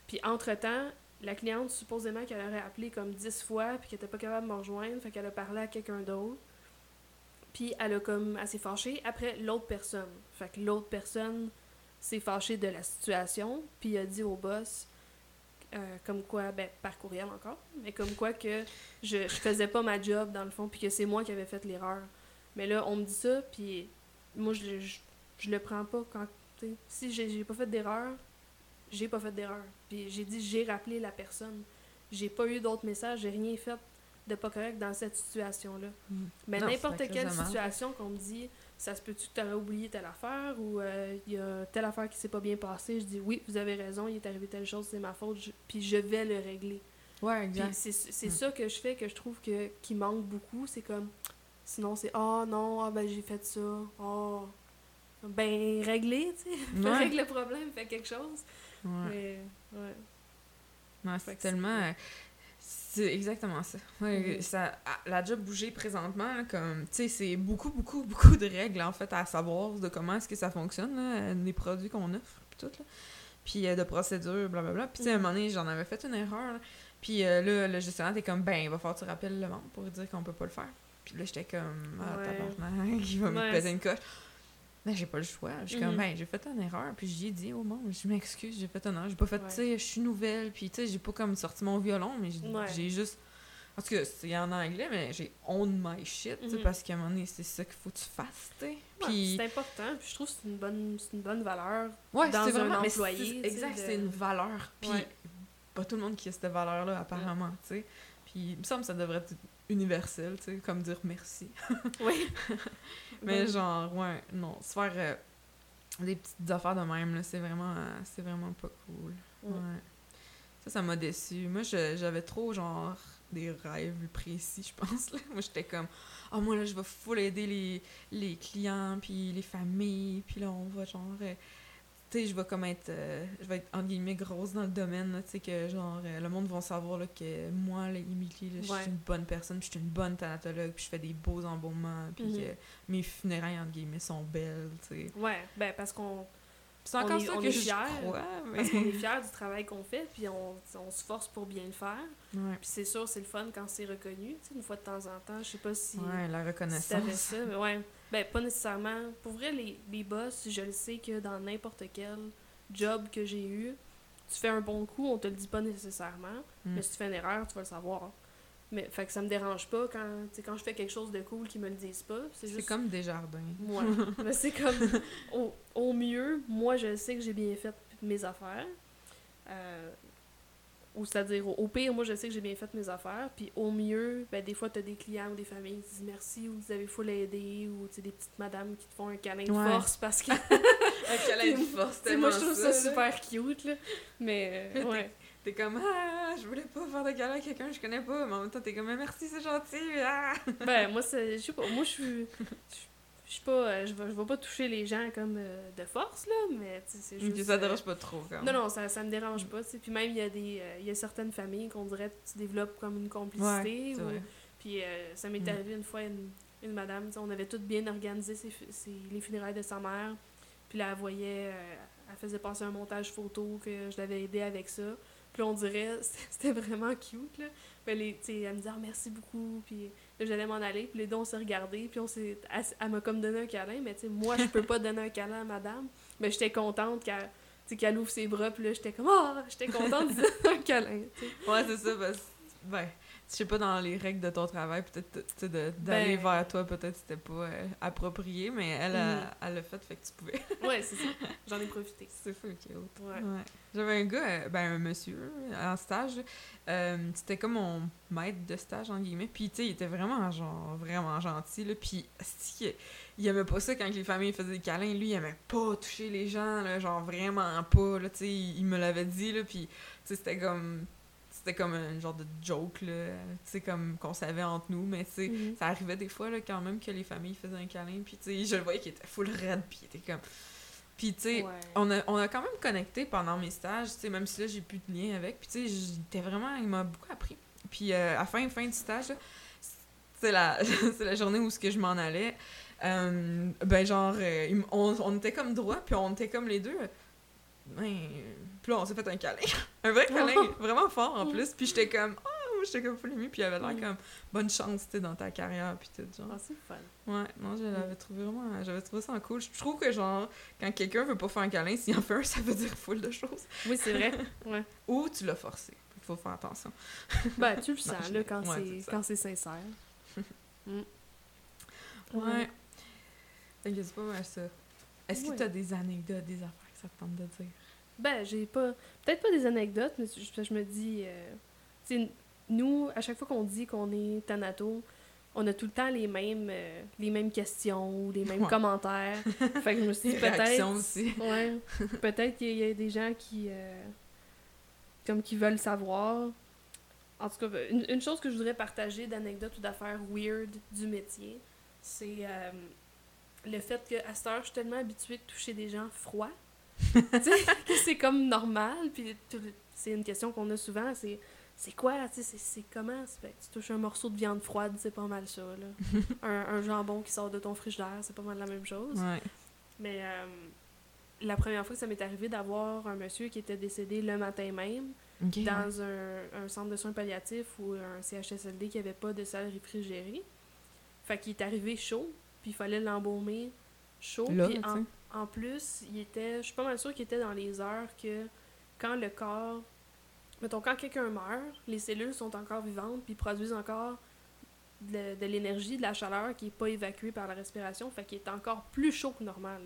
Puis entre temps la cliente supposément qu'elle aurait appelé comme dix fois puis qu'elle était pas capable de me rejoindre fait qu'elle a parlé à quelqu'un d'autre. Puis elle a comme assez fâché après l'autre personne. Fait que l'autre personne s'est fâché de la situation, puis il a dit au boss, euh, comme quoi, ben, par courriel encore, mais comme quoi que je, je faisais pas ma job dans le fond, puis que c'est moi qui avais fait l'erreur. Mais là, on me dit ça, puis moi, je, je, je le prends pas quand. Si j'ai pas fait d'erreur, j'ai pas fait d'erreur. Puis j'ai dit, j'ai rappelé la personne. J'ai pas eu d'autres messages, j'ai rien fait de pas correct dans cette situation-là. Mm. Mais n'importe quelle situation qu'on me dit, ça se peut-tu que tu aurais oublié telle affaire ou euh, il y a telle affaire qui s'est pas bien passée, je dis oui, vous avez raison, il est arrivé telle chose, c'est ma faute, puis je vais le régler. Ouais, exact. c'est mm. ça que je fais que je trouve que qui manque beaucoup, c'est comme sinon c'est ah non, ah ben j'ai fait ça. Oh ben régler, tu sais, règle le problème, fais quelque chose. Ouais. Mais ouais. c'est tellement C'est exactement ça. Ouais, mm-hmm. ça la job bouger présentement, comme, tu sais, c'est beaucoup, beaucoup, beaucoup de règles, en fait, à savoir de comment est-ce que ça fonctionne, là, les produits qu'on offre, puis tout, là. Puis euh, de procédures, blablabla. Puis, tu sais, à un mm-hmm. moment donné, j'en avais fait une erreur, Puis euh, là, le gestionnaire était comme, ben, il va falloir que tu rappelles le membre pour dire qu'on peut pas le faire. Puis là, j'étais comme, ah, tabarnak, il va me péter une coche. Ben, j'ai pas le choix. Je suis comme, mhm. ben, j'ai fait une erreur. Puis j'y ai dit, oh mon, je m'excuse, j'ai fait une erreur. J'ai pas fait, tu sais, je suis nouvelle. Puis, tu sais, j'ai pas comme sorti mon violon, mais j'ai juste. Parce que c'est en anglais, mais j'ai own my shit, mm parce qu'à un moment donné, c'est ça qu'il faut que tu fasses, tu sais. Puis... c'est important, puis je trouve que c'est une bonne, une bonne valeur ouais, dans un employé. Exact, c'est une valeur. Puis pas tout le monde qui a cette valeur-là, apparemment, tu sais. Puis il me semble que ça devrait être universel, tu sais, comme dire merci. oui. Mais genre, ouais, non, se faire euh, des petites affaires de même, là, c'est vraiment, euh, c'est vraiment pas cool. Ouais. Ça, ça m'a déçu. Moi, j'avais trop, genre, des rêves précis, je pense, là. Moi, j'étais comme, ah, oh, moi, là, je vais full aider les, les clients, puis les familles, puis là, on va, genre... Tu sais, je vais comme être, euh, je vais être, entre guillemets, grosse dans le domaine, tu sais, que genre, euh, le monde va savoir là, que moi, là, Emily, je suis une bonne personne, puis je suis une bonne thanatologue, puis je fais des beaux embaumements, puis mhm. que mes funérailles, entre guillemets, sont belles, tu sais. Ouais, ben parce qu'on... C'est encore ça que je fiers, Parce qu'on est fiers du travail qu'on fait, puis on, on, se force pour bien le faire. Puis c'est sûr, c'est le fun quand c'est reconnu, tu sais, une fois de temps en temps. Je sais pas si... Ouais, la reconnaissance. Si ça, mais ouais. Ben, pas nécessairement. Pour vrai, les, les boss, je le sais que dans n'importe quel job que j'ai eu, tu fais un bon coup, on te le dit pas nécessairement, hmm. mais si tu fais une erreur, tu vas le savoir. Mais fait que ça me dérange pas quand, quand je fais quelque chose de cool qu'ils me le disent pas. C'est juste... comme des jardins. Ouais. mais c'est comme, au, au, mieux, moi, je sais que j'ai bien fait mes affaires. Euh, ou c'est-à-dire, au pire, moi, je sais que j'ai bien fait mes affaires. Puis au mieux, ben, des fois, tu as des clients ou des familles qui disent merci ou vous avez full aidé ou des petites madames qui te font un câlin de force parce que. un câlin de force, Moi, je trouve ça, super cute, là. Mais, euh, ouais. T'es comme, ah, je voulais pas faire de câlin à quelqu'un que je connais pas, mais en même temps, t'es comme, merci, c'est gentil. Ah. ben, moi, je sais pas, moi, je suis je suis pas euh, je vais, je vais pas toucher les gens comme euh, de force là mais c'est juste ça dérange pas trop quand non non ça, ça me dérange pas puis même il y a des euh, il y a certaines familles qu'on dirait que tu développes comme une complicité puis ça m'est mm. arrivé une fois une, une madame on avait toutes bien organisé les funérailles de sa mère puis là elle voyait elle faisait passer un montage photo que je l'avais aidé avec ça. Puis on dirait c'était vraiment cute là elle me dit ah, merci beaucoup puis j'allais m'en aller, puis les deux, on s'est regardés, puis on s'est... Elle, m'a comme donné un câlin, mais tu sais, moi, je peux pas donner un câlin à madame, mais j'étais contente qu'elle qu'elle ouvre ses bras, puis là, j'étais comme, ah, oh! j'étais contente de un câlin, Ouais, c'est ça, parce ben, je sais pas, dans les règles de ton travail, peut-être d'aller ben... vers toi, peut-être c'était pas euh, approprié, mais elle, a, mm. elle l'a fait, fait que tu pouvais. ouais, c'est ça. J'en ai profité. C'est fou, cute. Ouais. ouais. J'avais un gars, euh, ben un monsieur, en stage, euh, c'était comme mon maître de stage, en guillemets, puis tu sais, il était vraiment, genre, vraiment gentil, là, puis il, il aimait pas ça quand les familles faisaient des câlins, lui, il aimait pas toucher les gens, là, genre, vraiment pas, là, tu sais, il, me l'avait dit, là, puis, tu sais, c'était comme c'était comme un genre de joke, là, tu sais, comme qu'on savait entre nous, mais tu sais, mhm. ça arrivait des fois, là, quand même, que les familles faisaient un câlin, puis tu sais, je le voyais qu'il était full red, puis il était comme... Puis, tu sais, on, a, on a quand même connecté pendant mes stages, tu sais, même si là, j'ai plus de lien avec, puis tu sais, j'étais vraiment... Il m'a beaucoup appris. Puis, euh, à fin, fin du stage, c'est la, la journée où ce que je m'en allais, euh, ben genre, euh, on, on était comme droit, puis on était comme les deux ben, puis là, on s'est fait un câlin. un vrai câlin, vraiment fort en plus. Puis j'étais comme, oh, j'étais comme full émue. Puis il avait l'air comme, bonne chance, tu dans ta carrière. Puis tout, genre. Ah, c'est fun. Ouais, non, j'avais trouvé vraiment, j'avais trouvé ça cool. Je trouve que, genre, quand quelqu'un veut pas faire un câlin, s'il en fait un, ça veut dire full de choses. Oui, c'est vrai. Ouais. Ou tu l'as forcé. Il faut faire attention. ben, tu le sens, là, quand c'est quand c'est sincère. mm. Ouais. T'inquiète pas mal ça. Est-ce que tu as des anecdotes, des affaires que ça te tente de dire? Ben, j'ai pas. Peut-être pas des anecdotes, mais je, je me dis. Euh, nous, à chaque fois qu'on dit qu'on est Thanato, on a tout le temps les mêmes, euh, les mêmes questions ou les mêmes commentaires. fait que je me suis dit peut-être. aussi. ouais. Peut-être qu'il y a des gens qui. Euh, comme qui veulent savoir. En tout cas, une, chose que je voudrais partager d'anecdotes ou d'affaires weird du métier, c'est le fait que à cette heure, je suis tellement habituée de toucher des gens froids c'est comme normal. Puis c'est une question qu'on a souvent, c'est c'est quoi, c'est comment? Ben, tu touches un morceau de viande froide, c'est pas mal ça, là. un, un, jambon qui sort de ton frigidaire, c'est pas mal la même chose. Mais euh, la première fois que ça m'est arrivé d'avoir un monsieur qui était décédé le matin même, dans un, un, centre de soins palliatifs ou un CHSLD qui avait pas de salle réfrigérée. Fait qu'il est arrivé chaud, puis il fallait l'embaumer chaud. puis en, en, plus, il était, je suis pas mal sûre qu'il était dans les heures que quand le corps Mettons, quand quelqu'un meurt, les cellules sont encore vivantes puis produisent encore de, l'énergie, de la chaleur qui n'est pas évacuée par la respiration, fait qu'il est encore plus chaud que normal,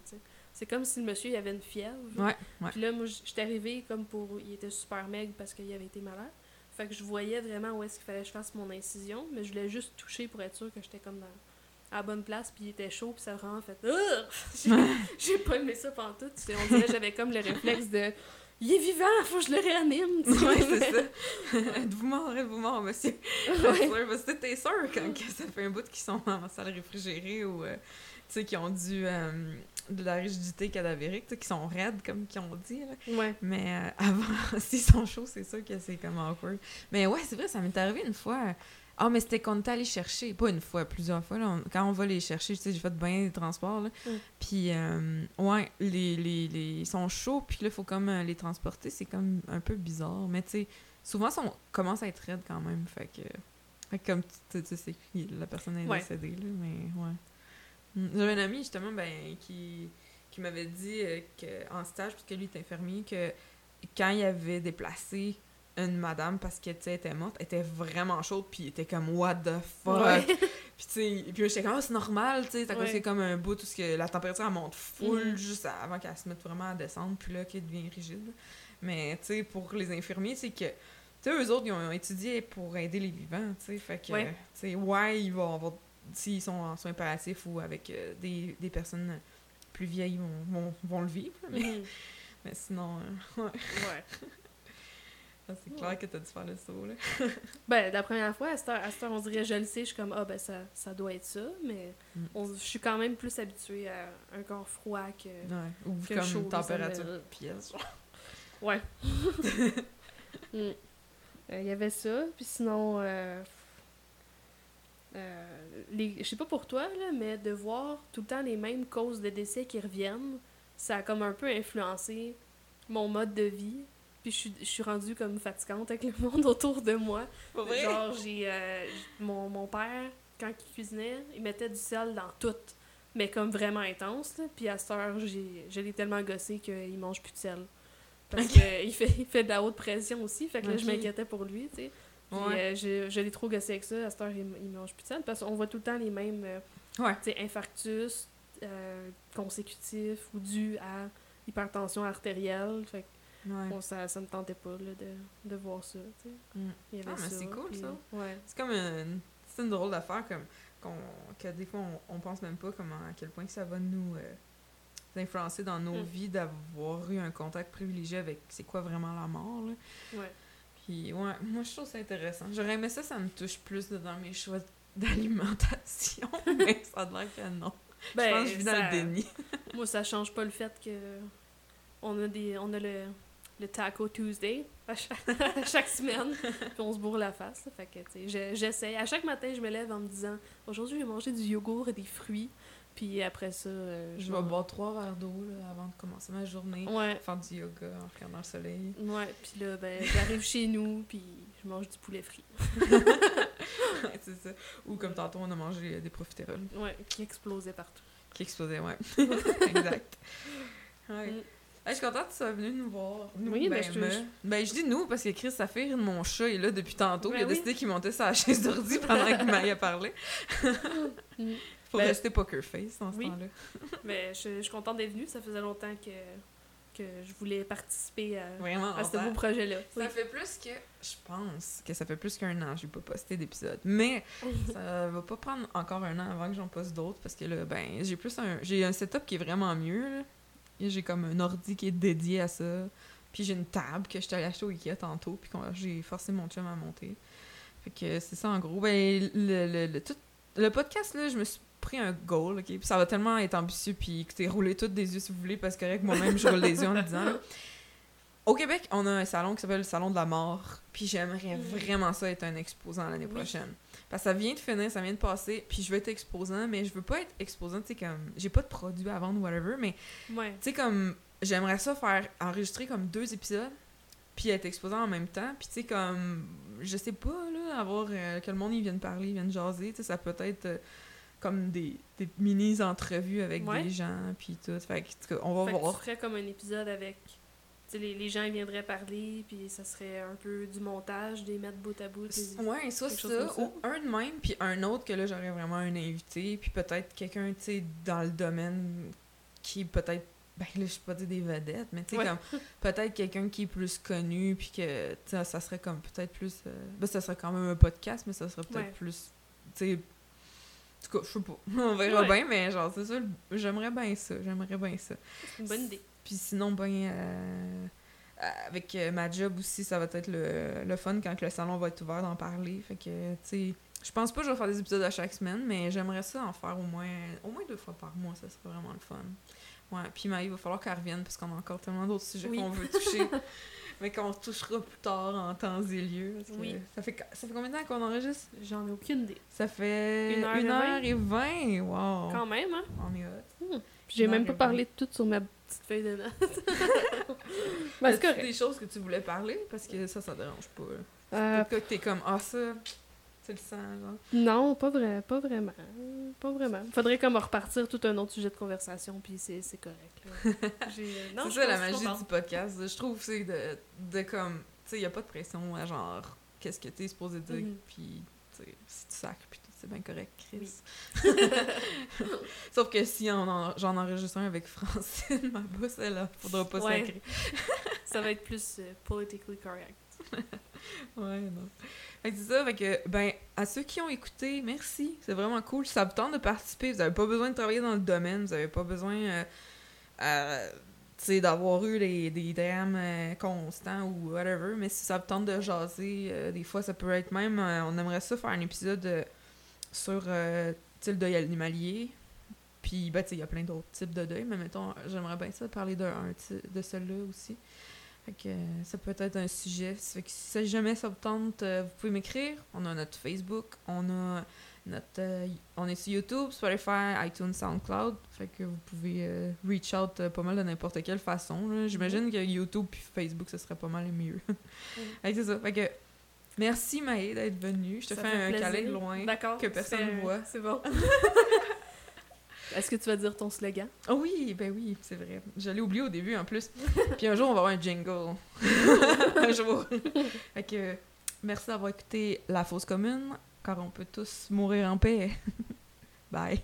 C'est comme si le monsieur il avait une fièvre. Ouais, Puis là, moi, j'étais arrivée comme pour... Il était super maigre parce qu'il avait été malade. Fait que je voyais vraiment où est-ce qu'il fallait que je fasse mon incision, mais je voulais juste toucher pour être sûr que j'étais comme dans à la bonne place, puis il était chaud, puis ça a vraiment fait... J'ai pas aimé ça pendant tout. On dirait j'avais comme le réflexe de il est vivant, faut que je le réanime. Ouais, c'est ça. êtes-vous mort, êtes-vous mort, monsieur? Ouais. Parce que t'es sûr quand ça fait un bout qu'ils sont en salle réfrigérée ou, euh, tu sais, qui ont du, euh, de la rigidité cadavérique, qui sont raides, comme qu'ils ont dit. Là. Ouais. Mais euh, avant, s'ils sont chauds, c'est sûr que c'est comme awkward. Mais ouais, c'est vrai, ça m'est arrivé une fois. Ah, mais c'était qu'on était allé chercher, pas une fois, plusieurs fois. Là, quand on va les chercher, tu sais, j'ai fait bien des transports. Là. Mm. Puis, euh, ouais, les, les, les, ils sont chauds, puis là, il faut comme euh, les transporter. C'est comme un peu bizarre. Mais tu sais, souvent, ça commence à être raide quand même. Fait que, fait comme tu sais, la personne est décédée, là, mais ouais. Mm. J'avais un ami, justement, ben, qui, qui m'avait dit euh, que, en stage, puisque lui est infirmier, que quand il avait déplacé une madame parce qu'elle était morte, était vraiment chaude, puis était comme what the fuck? puis tu sais, puis j'étais comme oh, c'est normal, tu sais, c'est comme un bout tout ce que la température elle monte full mm. juste avant qu'elle se mette vraiment à descendre, puis là qu'elle devient rigide. Mais tu sais pour les infirmiers, c'est que tu sais eux autres ils ont étudié pour aider les vivants, tu sais, fait que tu sais ouais, ils vont avoir s'ils sont en soins palliatifs ou avec euh, des, des, personnes plus vieilles vont, vont, vont le vivre, mais, mm. mais sinon euh, ouais. Ah, c'est clair que t'as dû faire le saut, là. ben, la première fois, à cette, heure, à on dirait, je le sais, je suis comme, ah, ben, ça, ça doit être ça, mais mm. je suis quand même plus habituée à un corps froid que. Ouais. Ou que comme chaud, température pièce. ouais. Mm. Euh, il y avait ça, puis sinon. Euh, euh, les, je sais pas pour toi, là, mais de voir tout le temps les mêmes causes de décès qui reviennent, ça a comme un peu influencé mon mode de vie. Puis je suis, je suis rendue comme fatigante avec le monde autour de moi. Genre, j'ai. Euh, mon, mon père, quand il cuisinait, il mettait du sel dans tout. Mais comme vraiment intense, là. Puis à cette heure, je l'ai tellement gossé qu'il mange plus de sel. Parce qu'il fait, il fait de la haute pression aussi. Fait que là, je m'inquiétais pour lui, tu sais. Puis euh, je, je l'ai trop gossé avec ça. À cette heure, il, il mange plus de sel. Parce qu'on voit tout le temps les mêmes. Euh, ouais. Tu sais, infarctus consécutifs ou dus à hypertension artérielle. Fait que Bon, ça, ça me tentait pas là, de, de voir ça. Tu sais. Mm. Il y avait ah, mais c'est cool ça. Ouais. C'est comme une, c'est une drôle d'affaire comme, qu'on, que des fois on, on, pense même pas comment, à quel point ça va nous euh, influencer dans nos mm. vies d'avoir eu un contact privilégié avec c'est quoi vraiment la mort. Là. Ouais. Puis ouais, moi je trouve ça intéressant. J'aurais aimé ça, ça me touche plus dans mes choix d'alimentation, mais ça a l'air que non. Ben, je pense que je vis ça, dans le déni. moi ça change pas le fait que on a des on a le le Taco Tuesday à chaque, semaine, puis on se bourre la face. Fait que, j'essaie. À chaque matin, je me lève en me disant aujourd'hui, je vais manger du yogourt et des fruits. Puis après ça. Euh, je vais boire trois verres d'eau avant de commencer ma journée. Ouais. Faire du yoga en regardant le soleil. Ouais, puis là, ben, j'arrive chez nous, puis je mange du poulet frit. c'est ça. Ou comme tantôt, on a mangé des profiteroles. Ouais, qui explosaient partout. Qui explosaient, ouais. exact. Ouais. Mm je suis contente que tu sois venu nous voir. oui, ben, ben, je, ben, je dis nous parce que Chris Saphir, mon chat, est là depuis tantôt. Ben il a décidé qu'il montait sa chaise d'ordi pendant qu'il m'aille parlé. Mm. Faut ben, rester poker face dans ce temps-là. Mais je, je, suis contente d'être venue. Ça faisait longtemps que, que je voulais participer à, à ce beau projet-là. Ça fait plus que. Je pense que ça fait plus qu'un an que j'ai pas posté d'épisode. Mais ça va pas prendre encore un an avant que j'en poste d'autres parce que là, ben, j'ai plus un. J'ai un setup qui est vraiment mieux. Là. J'ai comme un ordi qui est dédié à ça. Puis j'ai une table que je t'allais acheter au Ikea tantôt, puis j'ai forcé mon chum à monter. Fait que c'est ça en gros. Ben, le, le, tout, le podcast, là, je me suis pris un goal, ok? Puis ça va tellement être ambitieux, puis écoutez, roulez toutes des yeux si vous voulez, parce que moi-même, je roule des yeux en le disant. au Québec, on a un salon qui s'appelle le Salon de la mort. Puis j'aimerais mm. vraiment ça être un exposant l'année prochaine. Parce que ça vient de finir, ça vient de passer. Puis je veux être exposant, mais je veux pas être exposant, tu sais, comme. J'ai pas de produit à vendre whatever, mais. Tu sais, comme. J'aimerais ça faire enregistrer comme deux épisodes, puis être exposant en même temps. Puis tu sais, comme. Je sais pas, là, avoir. Euh, que le monde, il vienne parler, il vienne jaser. Tu sais, ça peut être. Euh, comme des, des mini-entrevues avec des gens, puis tout. Fait que, on va voir. Que tu ferais comme un épisode avec les, les, gens viendraient parler, puis ça serait un peu du montage, des mettre bout à bout. Ouais, soit ça, ou un de même, puis un autre que là, j'aurais vraiment un invité, puis peut-être quelqu'un, tu sais, dans le domaine qui peut-être, ben là, je sais pas dire des vedettes, mais tu sais, comme, peut-être quelqu'un qui est plus connu, puis que, tu sais, ça serait comme peut-être plus, euh, ben ça serait quand même un podcast, mais ça serait peut-être plus, tu sais, en tout cas, je sais pas. On verra bien, mais genre, c'est ça, j'aimerais bien ça. J'aimerais bien ça. C'est une bonne idée. Puis sinon, ben, euh, avec euh, ma job aussi, ça va être le, le, fun quand le salon va être ouvert d'en parler. Fait que, tu sais, je pense pas que je vais faire des épisodes à chaque semaine, mais j'aimerais ça en faire au moins, au moins deux fois par mois. Ça serait vraiment le fun. Ouais, puis il va falloir qu'elle revienne parce qu'on a encore tellement d'autres sujets qu'on veut toucher. mais qu'on touchera plus tard en temps et lieu. oui. Ça fait, ça fait combien de temps qu'on enregistre? J'en ai aucune idée. Ça fait une heure, et, vingt. Wow. Quand même, hein? On est hot. Hmm. J'ai même pas parlé de tout sur ma petite feuille de notes. ben, Est-ce des choses que tu voulais parler? Parce que ça, ça dérange pas. Euh... que t'es comme, ah, ça, c'est le sang, genre. Non, pas, vrai, pas vraiment. Pas vraiment. Faudrait comme repartir tout un autre sujet de conversation, puis c'est correct. c'est ça la magie du podcast. Je trouve c'est de, de comme, tu sais, il a pas de pression à genre, qu'est-ce que t'es supposé dire, mm-hmm. puis, tu sais, si tu sacres, puis c'est bien correct, Chris. Sauf que si j'en enregistre un avec Francine, ma bosse, elle, là, faudra pas sacrer. ça va être plus euh, politically correct. ouais, non. Fait que c'est ça, fait que, ben, à ceux qui ont écouté, merci. C'est vraiment cool. Ça vous tente de participer. Vous avez pas besoin de travailler dans le domaine. Vous avez pas besoin, euh, euh d'avoir eu les, des DM euh, constants ou whatever. Mais si ça vous tente de jaser, des fois, ça peut être même... on aimerait ça faire un épisode sur euh, le deuil animalier. Puis, ben, il y a plein d'autres types de deuil, mais mettons, j'aimerais bien ça parler de, de celui-là aussi. Fait que euh, ça peut être un sujet. Fait que si jamais ça vous tente, euh, vous pouvez m'écrire. On a notre Facebook, on a notre on est sur YouTube, Spotify, iTunes, SoundCloud. Fait que vous pouvez reach out pas mal de n'importe quelle façon. J'imagine que YouTube puis Facebook, ce serait pas mal mieux. c'est ça. Fait que Merci Maë d'être venue. Je te fais, un câlin de loin que personne ne voit. C'est bon. Est-ce que tu vas dire ton slogan? Oh oui, ben oui, c'est vrai. Je l'ai oublié au début en plus. Puis un jour, on va avoir un jingle. un jour. fait que merci d'avoir écouté La Fausse Commune, car on peut tous mourir en paix. Bye.